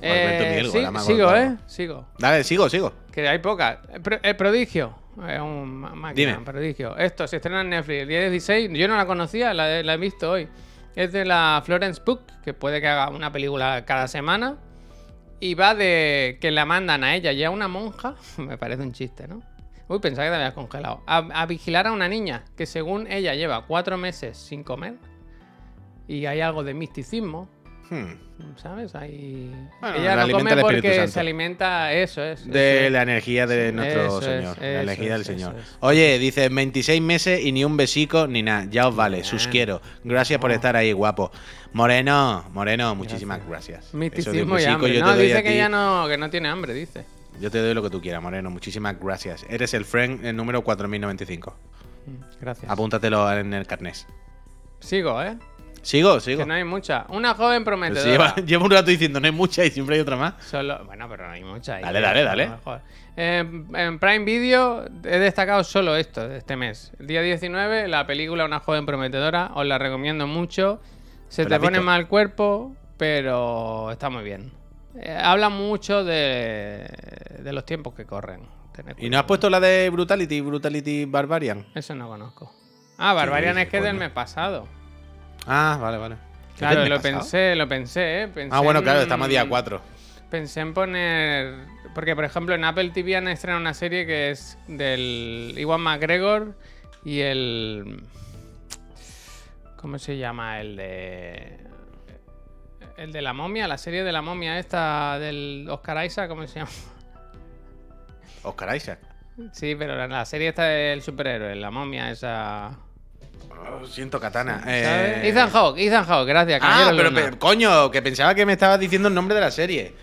Eh, sí, sigo. ¿eh? Sigo. Dale, sigo, sigo. Que hay pocas. El, pro- el prodigio. Es un máquina, Dime. un prodigio. Esto se estrena en Netflix el día 16. Yo no la conocía, la, he- la he visto hoy. Es de la Florence Pugh, que puede que haga una película cada semana. Y va de que la mandan a ella y a una monja. Me parece un chiste, ¿no? Uy, pensaba que te habías congelado. A, a vigilar a una niña que según ella lleva cuatro meses sin comer. Y hay algo de misticismo. Hmm. ¿Sabes? Hay... Bueno, ella la no come el porque Santo. se alimenta eso es. De eso la energía de Sí, nuestro es, Señor. la energía del Señor. es. Oye, dice 26 meses y ni un besico ni nada. Ya os vale, sus quiero. Gracias por estar ahí, guapo. Moreno, Moreno, muchísimas gracias. Misticismo y hambre. No, dice que ella no, que no tiene hambre, dice. Yo te doy lo que tú quieras, Moreno. Muchísimas gracias. Eres el friend el número 4095. Mm, Gracias. Apúntatelo en el carnés. Sigo, ¿eh? Sigo, sigo. Que no hay mucha. Una joven prometedora. lleva, llevo un rato diciendo no hay mucha y siempre hay otra más. Solo... Bueno, pero no hay mucha. Dale, dale, dale. Joder. En, Prime Video he destacado solo esto de este mes. Día 19, la película Una joven prometedora. Os la recomiendo mucho. Se ¿La te pone mal cuerpo, pero está muy bien. Eh, habla mucho de, de los tiempos que corren. ¿Y no has puesto la de Brutality, Brutality Barbarian? Eso no conozco. Ah, Barbarian es que es del mes pasado. Ah, vale, vale. ¿Es Claro, lo pasado? pensé, lo pensé, ¿eh? Pensé Ah, bueno, en- claro, estamos a día 4. Pensé en poner. Porque, por ejemplo, en Apple TV han estrenado una serie que es del Iwan McGregor y el. ¿Cómo se llama? El de. El de la momia, la serie de la momia esta del Oscar Isaac, ¿cómo se llama? Oscar Isaac. Sí, pero la, la serie esta del superhéroe, la momia esa. Oh, siento katana. Eh, Ethan Hawke, Ethan Hawke, gracias. Ah, pero, pe- coño, que pensaba que me estabas diciendo el nombre de la serie.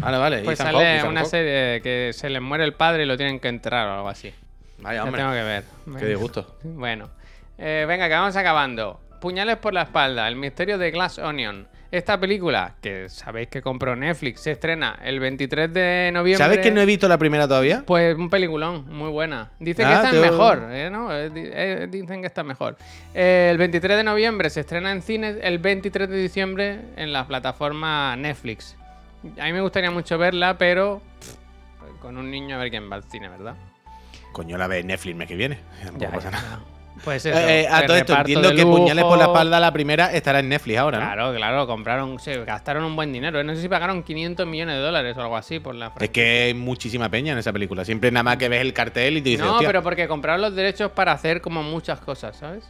Vale, vale. Pues Ethan sale Hawke, Ethan una Hawke. serie que se les muere el padre y lo tienen que enterrar o algo así. Vaya, Lo hombre. tengo que ver. Qué disgusto. Bueno, Eh, venga, que vamos acabando. Puñales por la espalda, el misterio de Glass Onion. Esta película, que sabéis que compró Netflix, se estrena el 23 de noviembre. ¿Sabes que no he visto la primera todavía? Pues un peliculón, muy buena. Dicen que Ah, esta te- es mejor, ¿eh? ¿no? Eh, eh, dicen que esta es mejor. Eh, el 23 de noviembre se estrena en cines, el 23 de diciembre en la plataforma Netflix. A mí me gustaría mucho verla, pero pff, con un niño a ver quién va al cine, ¿verdad? Coño, la ve Netflix mes que viene. Tampoco Ya, pasa nada. ya. Pues eso. Eh, a todo esto entiendo que Puñales por la espalda la primera estará en Netflix ahora, ¿no? Claro, claro, compraron, se gastaron un buen dinero. No sé si pagaron 500 millones de dólares o algo así por la Es que hay muchísima peña en esa película. Siempre nada más que ves el cartel y te dices, No, hostia. pero porque compraron los derechos para hacer como muchas cosas, ¿sabes?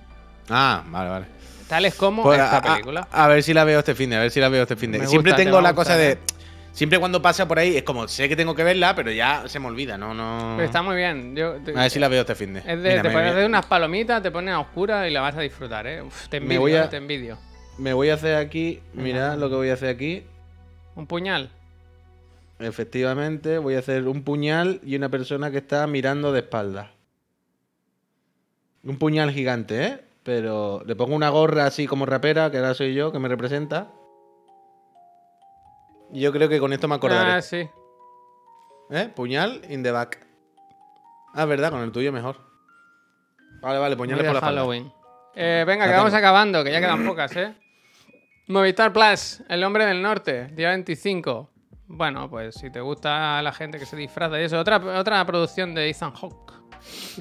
Ah, vale, vale. Tales como Pues, esta a, película. a ver si la veo este fin de, a ver si la veo este fin de. Me Siempre gusta, tengo la cosa de. ¿eh? Siempre cuando pasa por ahí es como, sé que tengo que verla, pero ya se me olvida, no, no. Pero está muy bien. Yo, te- A ver si la veo este fin de. es de, te pones de unas palomitas, te pones a oscura y la vas a disfrutar, ¿eh? Uf, te Me envidio, voy a- te envidio. me voy a hacer aquí, mirad lo que voy a hacer aquí. Un puñal. Efectivamente, voy a hacer un puñal y una persona que está mirando de espaldas. Un puñal gigante, ¿eh? Pero le pongo una gorra así como rapera, que ahora soy yo, que me representa. Yo creo que con esto me acordaré. Ah, sí. ¿Eh? Puñal in the back. Ah, verdad, con el tuyo mejor. Vale, vale, puñales por la. Halloween. Eh, venga, que vamos acabando, que ya quedan pocas, ¿eh? Movistar Plus, El Hombre del Norte, día 25. Bueno, pues si te gusta la gente que se disfraza y eso. Otra, otra producción de Ethan Hawke.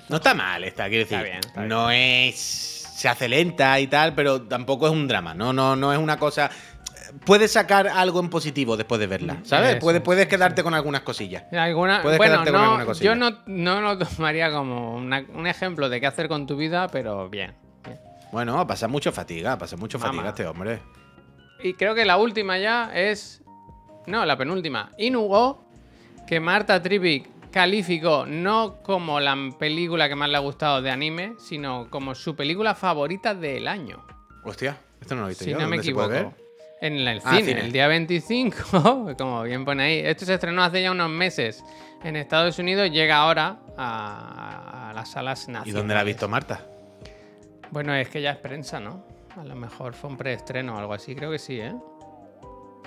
No está mal esta, quiero decir. Está bien, está bien. No es. Se hace lenta y tal, pero tampoco es un drama. No, no, no es una cosa. Puedes sacar algo en positivo después de verla, ¿sabes? Eso, puedes, quedarte con algunas cosillas. Alguna, Puedes bueno, quedarte con alguna cosilla. yo no, no lo tomaría como una- un ejemplo de qué hacer con tu vida, pero bien. bien. Bueno, pasa mucho fatiga, pasa mucho Mamá. fatiga este hombre. Y creo que la última ya es. No, la penúltima. Inugo, que Marta Tripic calificó no como la película que más le ha gustado de anime, sino como su película favorita del año. Hostia, esto no lo he visto Si yo. no me ¿Dónde se puede equivoco. En el Ah, cine, cine. el día 25, como bien pone ahí. Esto se estrenó hace ya unos meses en Estados Unidos, llega ahora a, a las salas nacionales. ¿Y dónde la ha visto Marta? Bueno, es que ya es prensa, ¿no? A lo mejor fue un preestreno o algo así, creo que sí, ¿eh?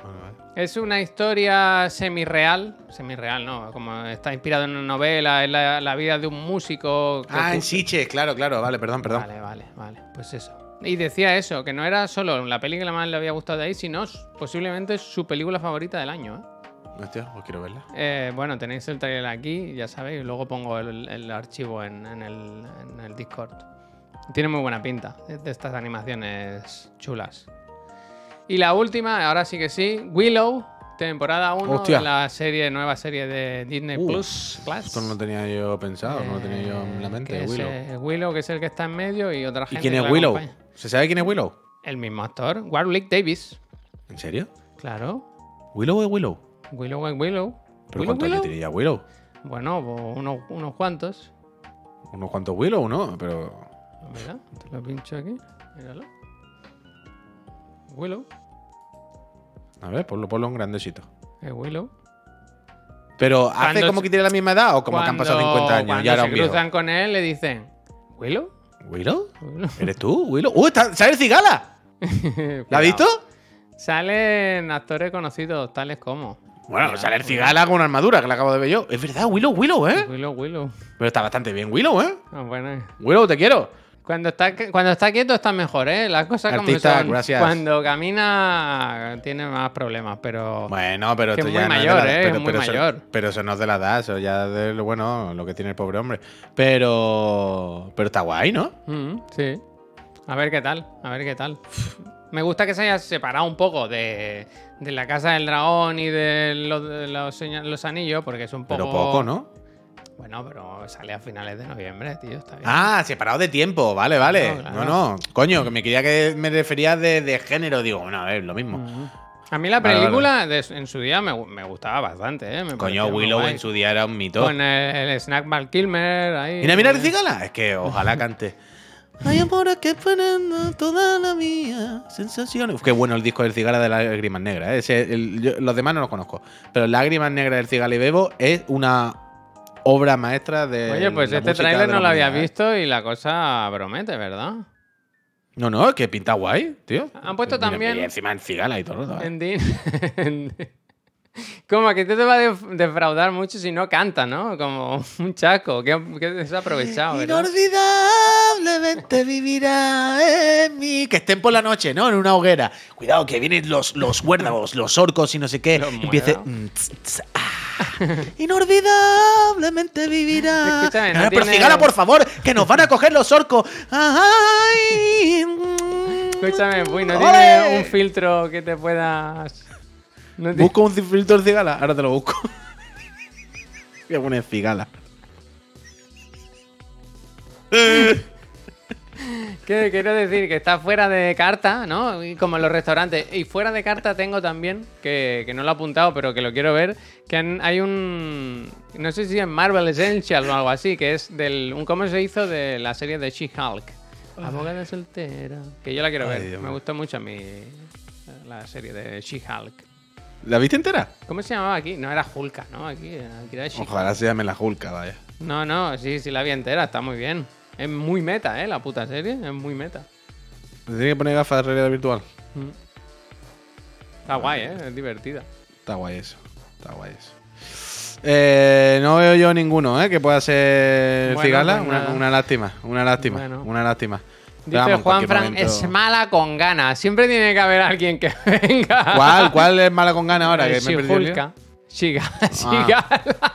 Vale. Es una historia semi-real, semi-real, ¿no? Como está inspirado en una novela, es la, la vida de un músico. que Ah, en Siches, claro, claro, vale, perdón, perdón. Vale, vale, vale, pues eso. Y decía eso, que no era solo la película que más le había gustado de ahí, sino posiblemente su película favorita del año, ¿eh? Hostia, pues quiero verla. Eh, bueno, tenéis el trailer aquí, ya sabéis, luego pongo el, el archivo en, en el, en el Discord. Tiene muy buena pinta, de estas animaciones chulas. Y la última, ahora sí que sí, Willow, temporada 1 Hostia. de la serie, nueva serie de Disney Uh, Plus. Plus. Esto no lo tenía yo pensado, no lo tenía yo en la Eh, mente. que es, Willow. Willow, que es el que está en medio, y otra ¿Y gente. quién que es Willow? acompaña. ¿Se sabe quién es Willow? El mismo actor, Warwick Davis. ¿En serio? Claro. ¿Willow es Willow? Willow es Willow. ¿Pero ¿Willow, cuántos Willow? tiene ya Willow? Bueno, pues unos, unos cuantos. Unos cuantos Willow, ¿no? Pero. Mira, te lo pincho aquí. Míralo. Willow. A ver, ponlo, ponlo en grandecito. Es Willow. Pero ¿hace Cuando como que tiene la misma edad o como que han pasado Cuando- 50 años? Ya era se viejo. cruzan con él, le dicen: ¿Willow? ¿Willow? ¿Eres tú, Willow? ¡Uh! está- ¿Sale el cigala? ¿La has visto? Salen actores conocidos, tales como. Bueno, Cuidado, sale el cigala con una armadura que la acabo de ver yo. Es verdad, Willow, Willow, ¿eh? Willow, Willow. Pero está bastante bien, Willow, ¿eh? Ah, bueno. Willow, te quiero. Cuando está, cuando está quieto está mejor, ¿eh? Las cosas Artista, como son. gracias. Cuando camina tiene más problemas, pero... Bueno, pero es ya mayor, ¿eh? Pero, pero eso- no es de la edad, eso ya de lo bueno, lo que tiene el pobre hombre. Pero. Pero está guay, ¿no? Mm, sí. A ver qué tal, a ver qué tal. Me gusta que se haya separado un poco de, de la Casa del Dragón y de los, de los, los anillos, porque es un poco... Pero poco, ¿no? Bueno, pero sale a finales de noviembre, tío, está bien. Ah, separado de tiempo, vale, vale. No, claro. No, no, coño, que me quería que me refería de, de género. Digo, bueno, a ver, lo mismo. A mí la Vale, vale. película de- en su día me, me gustaba bastante, ¿eh? Me Coño, Willow en su día era un mito. Con el, el Snack Val Kilmer ahí. Mira, mira el cigala. Es que ojalá cante. Hay amores que esperando toda la mía. Sensaciones. Uf, qué bueno el disco del cigala de Lágrimas Negras. ¿eh? Ese, el- yo- los demás no los conozco. Pero Lágrimas Negras del cigala y Bebo es una obra maestra de. Oye, pues la este tráiler no lo había ¿eh? visto y la cosa promete, ¿verdad? No, no, es que pinta guay, tío. Han puesto Mira, también- Y encima en cigala y todo. ¿eh? En Din- Como que te va a def- defraudar mucho si no canta, ¿no? Como un chaco, que, que desaprovechado, ¿verdad? Inolvidablemente vivirá en mí. Que estén por la noche, ¿no? En una hoguera. Cuidado, que vienen los, los huérdagos, los orcos y no sé qué. Los empiece. Inolvidablemente vivirá. Escúchame, no Ah, Pero tiene- cigala, por favor, que nos van a coger los orcos. Ay, mm. Escúchame, Puy, ¿no ¡Ole! tiene un filtro que te puedas...? No ti- Busco un filtro de cigala. Ahora te lo busco. Voy a poner cigala. Que quiero decir que está fuera de carta, ¿no? Y como en los restaurantes. Y fuera de carta tengo también, que, que no lo he apuntado, pero que lo quiero ver, que han- hay un... No sé si en Marvel Essentials o algo así, que es del un cómo se hizo de la serie de She-Hulk. Abogada soltera. Que yo la quiero Ay, ver. Dios Me gustó mucho a mí la serie de She-Hulk. ¿La viste entera? ¿Cómo se llamaba aquí? No era Hulka, ¿no? Aquí, aquí era She-Hulk. Ojalá se llame la Julka, vaya. No, no, sí, sí la vi entera, está muy bien. Es muy meta, ¿eh? La puta serie, es muy meta. ¿Te tiene que poner gafas de realidad virtual? Está guay, ¿eh? Es divertida. Está guay eso. Está guay eso. Eh, no veo yo ninguno, ¿eh? Que pueda ser Bueno, Cigala. pues una, lástima, una lástima, Bueno. una lástima. Dice vamos, Juan Fran, momento- es mala con ganas. Siempre tiene que haber alguien que venga. ¿Cuál? ¿Cuál es mala con ganas ahora? El Que me he perdido el lío? She-Hulka. Shiga, Ah.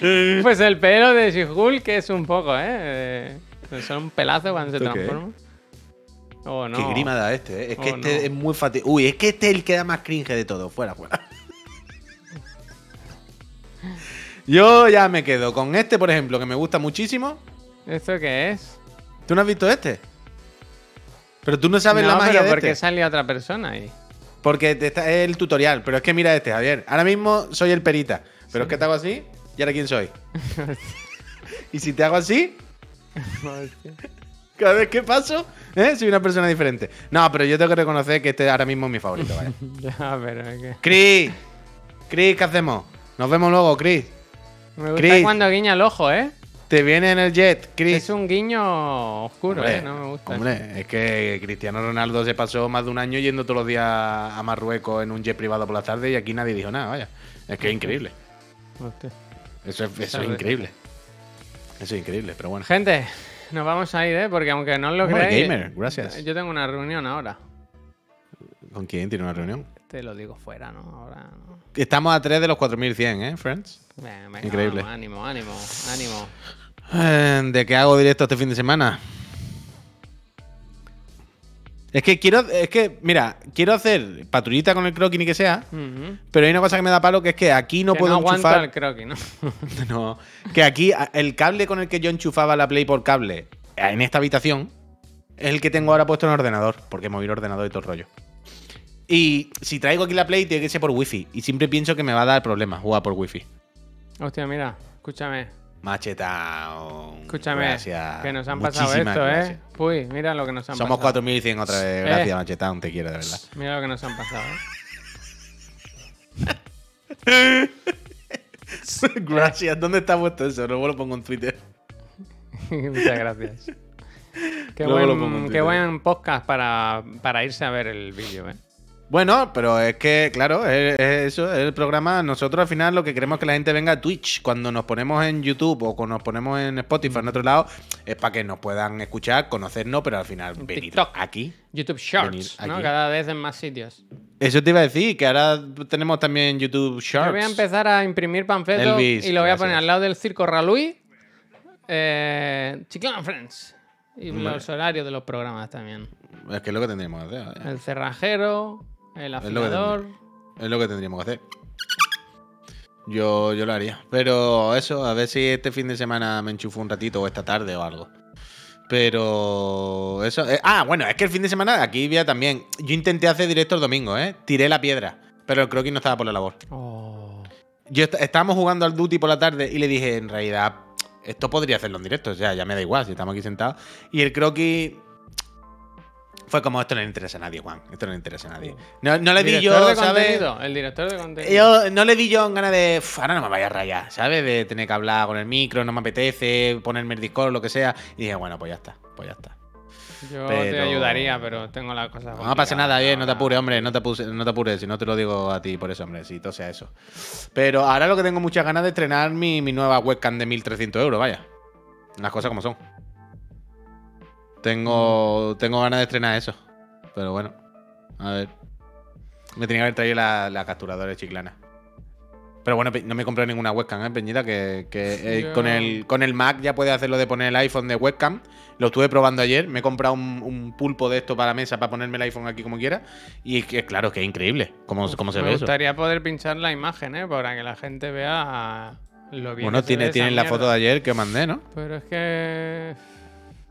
pues el pelo de She-Hulk es un poco, ¿eh? Eh, Son un pelazo cuando se transforma. Oh, no. Qué grima da este, ¿eh? Es que Oh, este no. es muy fácil. Uy, es que este es el que da más cringe de todo. Fuera, fuera. Yo ya me quedo con este, por ejemplo, que me gusta muchísimo. ¿Esto qué es? ¿Tú no has visto este? Pero tú no sabes no, la magia pero de ¿por qué este. salía otra persona ahí? Porque te está, es el tutorial. Pero es que mira este, Javier. Ahora mismo soy el perita. Pero es que te hago así. ¿Y ahora quién soy? y si te hago así, cada vez que paso, ¿eh? soy una persona diferente. No, pero yo tengo que reconocer que este ahora mismo es mi favorito, vaya. ya, pero es que... Chris, Chris, ¿qué hacemos? Nos vemos luego, Chris. Me gusta Chris. cuando guiña el ojo, ¿eh? Te viene en el jet, Chris. Es un guiño oscuro, Hombre, ¿eh? No me gusta. Hombre, es que Cristiano Ronaldo se pasó más de un año yendo todos los días a Marruecos en un jet privado por la tarde y aquí nadie dijo nada, vaya. Es que es increíble. Hostia. Eso es, eso es Sabe. increíble. Eso es increíble, pero bueno. Gente, nos vamos a ir, ¿eh? Porque aunque no lo creáis... gamer, gracias. Yo tengo una reunión ahora. ¿Con quién tiene una reunión? Te lo digo fuera, ¿no? Ahora no. Estamos a 3 de los 4100, ¿eh, friends? Venga, venga, Increíble. vamos, ánimo, ánimo, ánimo. Eh, ¿De qué hago directo este fin de semana? Es que quiero, es que, mira, quiero hacer patrullita con el croquis ni que sea, pero hay una cosa que me da palo que es que aquí no Que puedo no aguanta enchufar. el croquis, ¿no? No, que aquí el cable con el que yo enchufaba la Play por cable en esta habitación es el que tengo ahora puesto en el ordenador, porque moví el ordenador y todo el rollo. Y si traigo aquí la Play, tiene que ser por wifi. Y siempre pienso que me va a dar problemas jugar por wifi. Hostia, mira, escúchame. Machetao. Escúchame. Gracias. Que nos han pasado Muchísimas esto, gracias. ¿eh? Uy, mira lo que nos han Somos pasado. 4100 otra vez. Gracias, Machetao. Te quiero, de verdad. Mira lo que nos han pasado, ¿eh? gracias. ¿Dónde está puesto eso? Luego lo pongo en Twitter. Muchas gracias. Luego buen, qué buen podcast para, para irse a ver el vídeo, ¿eh? Bueno, pero es que, claro, es, es eso, es el programa. Nosotros al final lo que queremos es que la gente venga a Twitch. Cuando nos ponemos en YouTube o cuando nos ponemos en Spotify en otro lado, es para que nos puedan escuchar, conocernos, pero al final venir TikTok. aquí. YouTube Shorts, ¿no? Cada vez en más sitios. Eso te iba a decir, que ahora tenemos también YouTube Shorts. Yo voy a empezar a imprimir panfletos Elvis, y lo voy a poner al lado del Circo Ralui, eh, Chiclana Friends y los horarios de los programas también. Es que es lo que tendríamos que hacer. El cerrajero, el afilador. Es lo que tendríamos que hacer. Yo, yo lo haría. Pero eso, a ver si este fin de semana me enchufo un ratito o esta tarde o algo. Pero eso. eh, ah, bueno, es que el fin de semana aquí había también. Yo intenté hacer directo el domingo, ¿eh? Tiré la piedra. Pero el croquis no estaba por la labor. Oh. Yo est- estábamos jugando al Duty por la tarde y le dije, en realidad, esto podría hacerlo en directo. O sea, ya me da igual si estamos aquí sentados. Y el croquis. Fue como, esto no le interesa a nadie, Juan. Esto no le interesa a nadie. No, no le Director yo, de ¿sabes? contenido, el director de contenido. Yo no le di yo en ganas de. "Uf, ahora no me vaya a rayar, ¿sabes? De tener que hablar con el micro, no me apetece, ponerme el Discord, lo que sea. Y dije, bueno, pues ya está, pues ya está. Yo te ayudaría, pero tengo la cosa. No pasa nada, bien, no te apures, hombre, no te, apures, no te apures, si no te lo digo a ti por eso, hombre, si todo sea eso. Pero ahora lo que tengo muchas ganas de estrenar mi, mi nueva webcam de 1300 euros, vaya. Las cosas como son. Tengo, tengo ganas de estrenar eso. Pero bueno, a ver. Me tenía que haber traído la, la capturadora de chiclana. Pero bueno, no me compré ninguna webcam, ¿eh, Peñita? Que, que, eh, con, el, con el Mac ya puedes hacerlo de poner el iPhone de webcam. Lo estuve probando ayer. Me he comprado un, un pulpo de esto para la mesa para ponerme el iPhone aquí como quiera. Y que, claro, que es increíble cómo, cómo se Me ve eso. gustaría poder pinchar la imagen, ¿eh? Para que la gente vea Lo bien Bueno, que se ve tiene, esa tienen la mierda. foto de ayer que mandé, ¿no? Pero es que.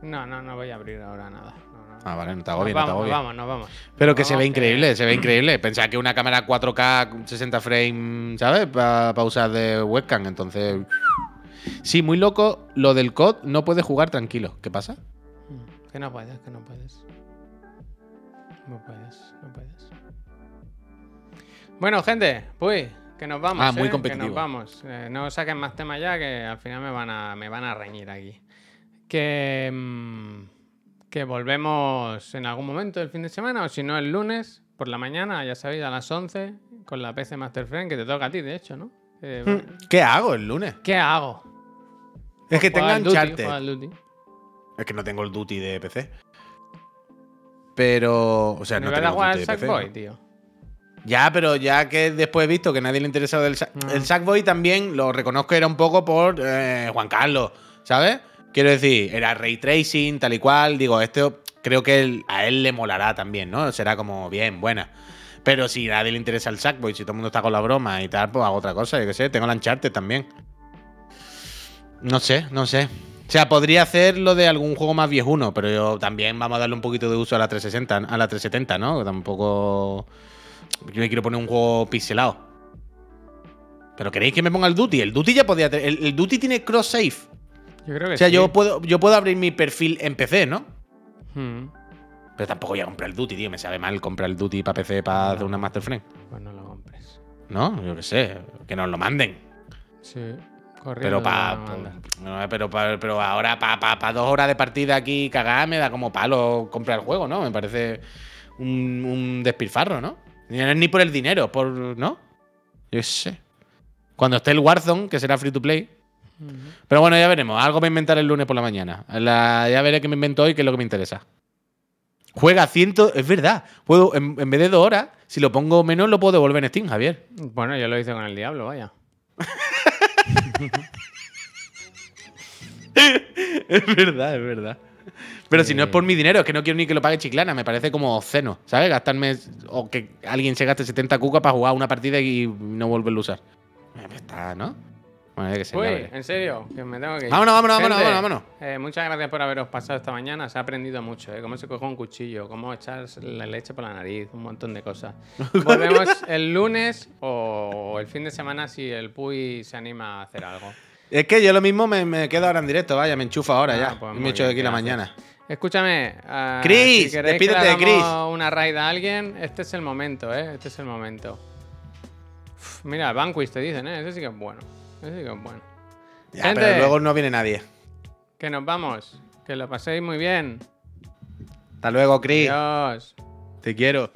No, no, no voy a abrir ahora nada. No, no. Ah, vale, no te Nos agobia, no te agobia. vamos, nos vamos. Pero que se ve increíble, se ve increíble. Pensaba que una cámara 4K 60 frames, ¿sabes? Para usar de webcam, entonces... Sí, muy loco. Lo del COD no puede jugar tranquilo. ¿Qué pasa? Mm, Que no puedes, que no puedes. No puedes, no puedes. Bueno, gente, pues, que nos vamos. Ah, muy ¿eh? competitivo. Que nos vamos. Eh, no saquen más temas ya, que al final me van a, me van a reñir aquí. Que, mm, que volvemos en algún momento del fin de semana, o si no, el lunes por la mañana, ya sabéis, a las 11, con la PC Master Friend, que te toca a ti, de hecho, ¿no? Eh, ¿Qué hago el lunes? ¿Qué hago? Es que al Duty. Es que no tengo el Duty de PC. Pero... O sea, Me no a tengo jugar el al Duty de PC. Sackboy, ¿no? tío. Ya, pero ya que después he visto que nadie le interesaba del Sa- Ah. el Sackboy también lo reconozco era un poco por eh, Juan Carlos, ¿sabes? Quiero decir, era ray tracing, tal y cual. Digo, esto creo que a él le molará también, ¿no? Será como bien, buena. Pero si a nadie le interesa el Sackboy, si todo el mundo está con la broma y tal, pues hago otra cosa, yo qué sé. Tengo el Uncharted también. No sé, no sé. O sea, podría hacer lo de algún juego más viejuno, pero yo también vamos a darle un poquito de uso a la 360, a la 370, ¿no? Tampoco. Yo me quiero poner un juego pixelado. Pero queréis que me ponga el Duty. El Duty ya podía. El, el Duty tiene cross save. Yo creo que O sea, sí. yo puedo, yo puedo abrir mi perfil en PC, ¿no? Mm, Pero tampoco voy a comprar el Duty, tío. Me sabe mal comprar el Duty para PC para hacer una Master Frame. Pues no lo compres. ¿No? Yo qué sé. Que nos lo manden. Sí, corriendo. Pero te para. lo van a mandar. pero, pa- pero ahora, para dos horas de partida aquí cagada, me da como palo comprar el juego, ¿no? Me parece un, un despilfarro, ¿no? Ni, ni por el dinero, por. ¿No? Yo qué sé. Cuando esté el Warzone, que será free to play. Pero bueno, ya veremos. Algo me inventaré el lunes por la mañana. La- ya veré qué me invento hoy, qué es lo que me interesa. Juega ciento. Es verdad. Puedo, en, en vez de dos horas, si lo pongo menos, lo puedo devolver en Steam, Javier. Bueno, yo lo hice con el diablo, vaya. Es verdad, es verdad. Pero si no es por mi dinero, es que no quiero ni que lo pague Chiclana, me parece como obsceno, ¿sabes? Gastarme. O que alguien se gaste 70 cucas para jugar una partida y no volverlo a usar. Está, ¿no? Bueno, que Uy, en serio, que me tengo que ir. Vámonos, vámonos, vámonos, vámonos, eh, muchas gracias por haberos pasado esta mañana. Se ha aprendido mucho, ¿eh? Cómo se coge un cuchillo, cómo echar la leche por la nariz, un montón de cosas. Volvemos el lunes o el fin de semana si el Puy se anima a hacer algo. Es que yo lo mismo me, me quedo ahora en directo, vaya, me enchufo ahora Ah, ya. pues me echo de aquí la mañana. Escúchame, Chris, si queréis despídete de Chris. una raid a alguien, este es el momento, ¿eh? Este es el momento. Uf, mira, Vanquish te dicen, ¿eh? Ese sí que es bueno. Así que bueno. Ya, pero luego no viene nadie. Que nos vamos. Que lo paséis muy bien. Hasta luego, Chris. Adiós. Te quiero.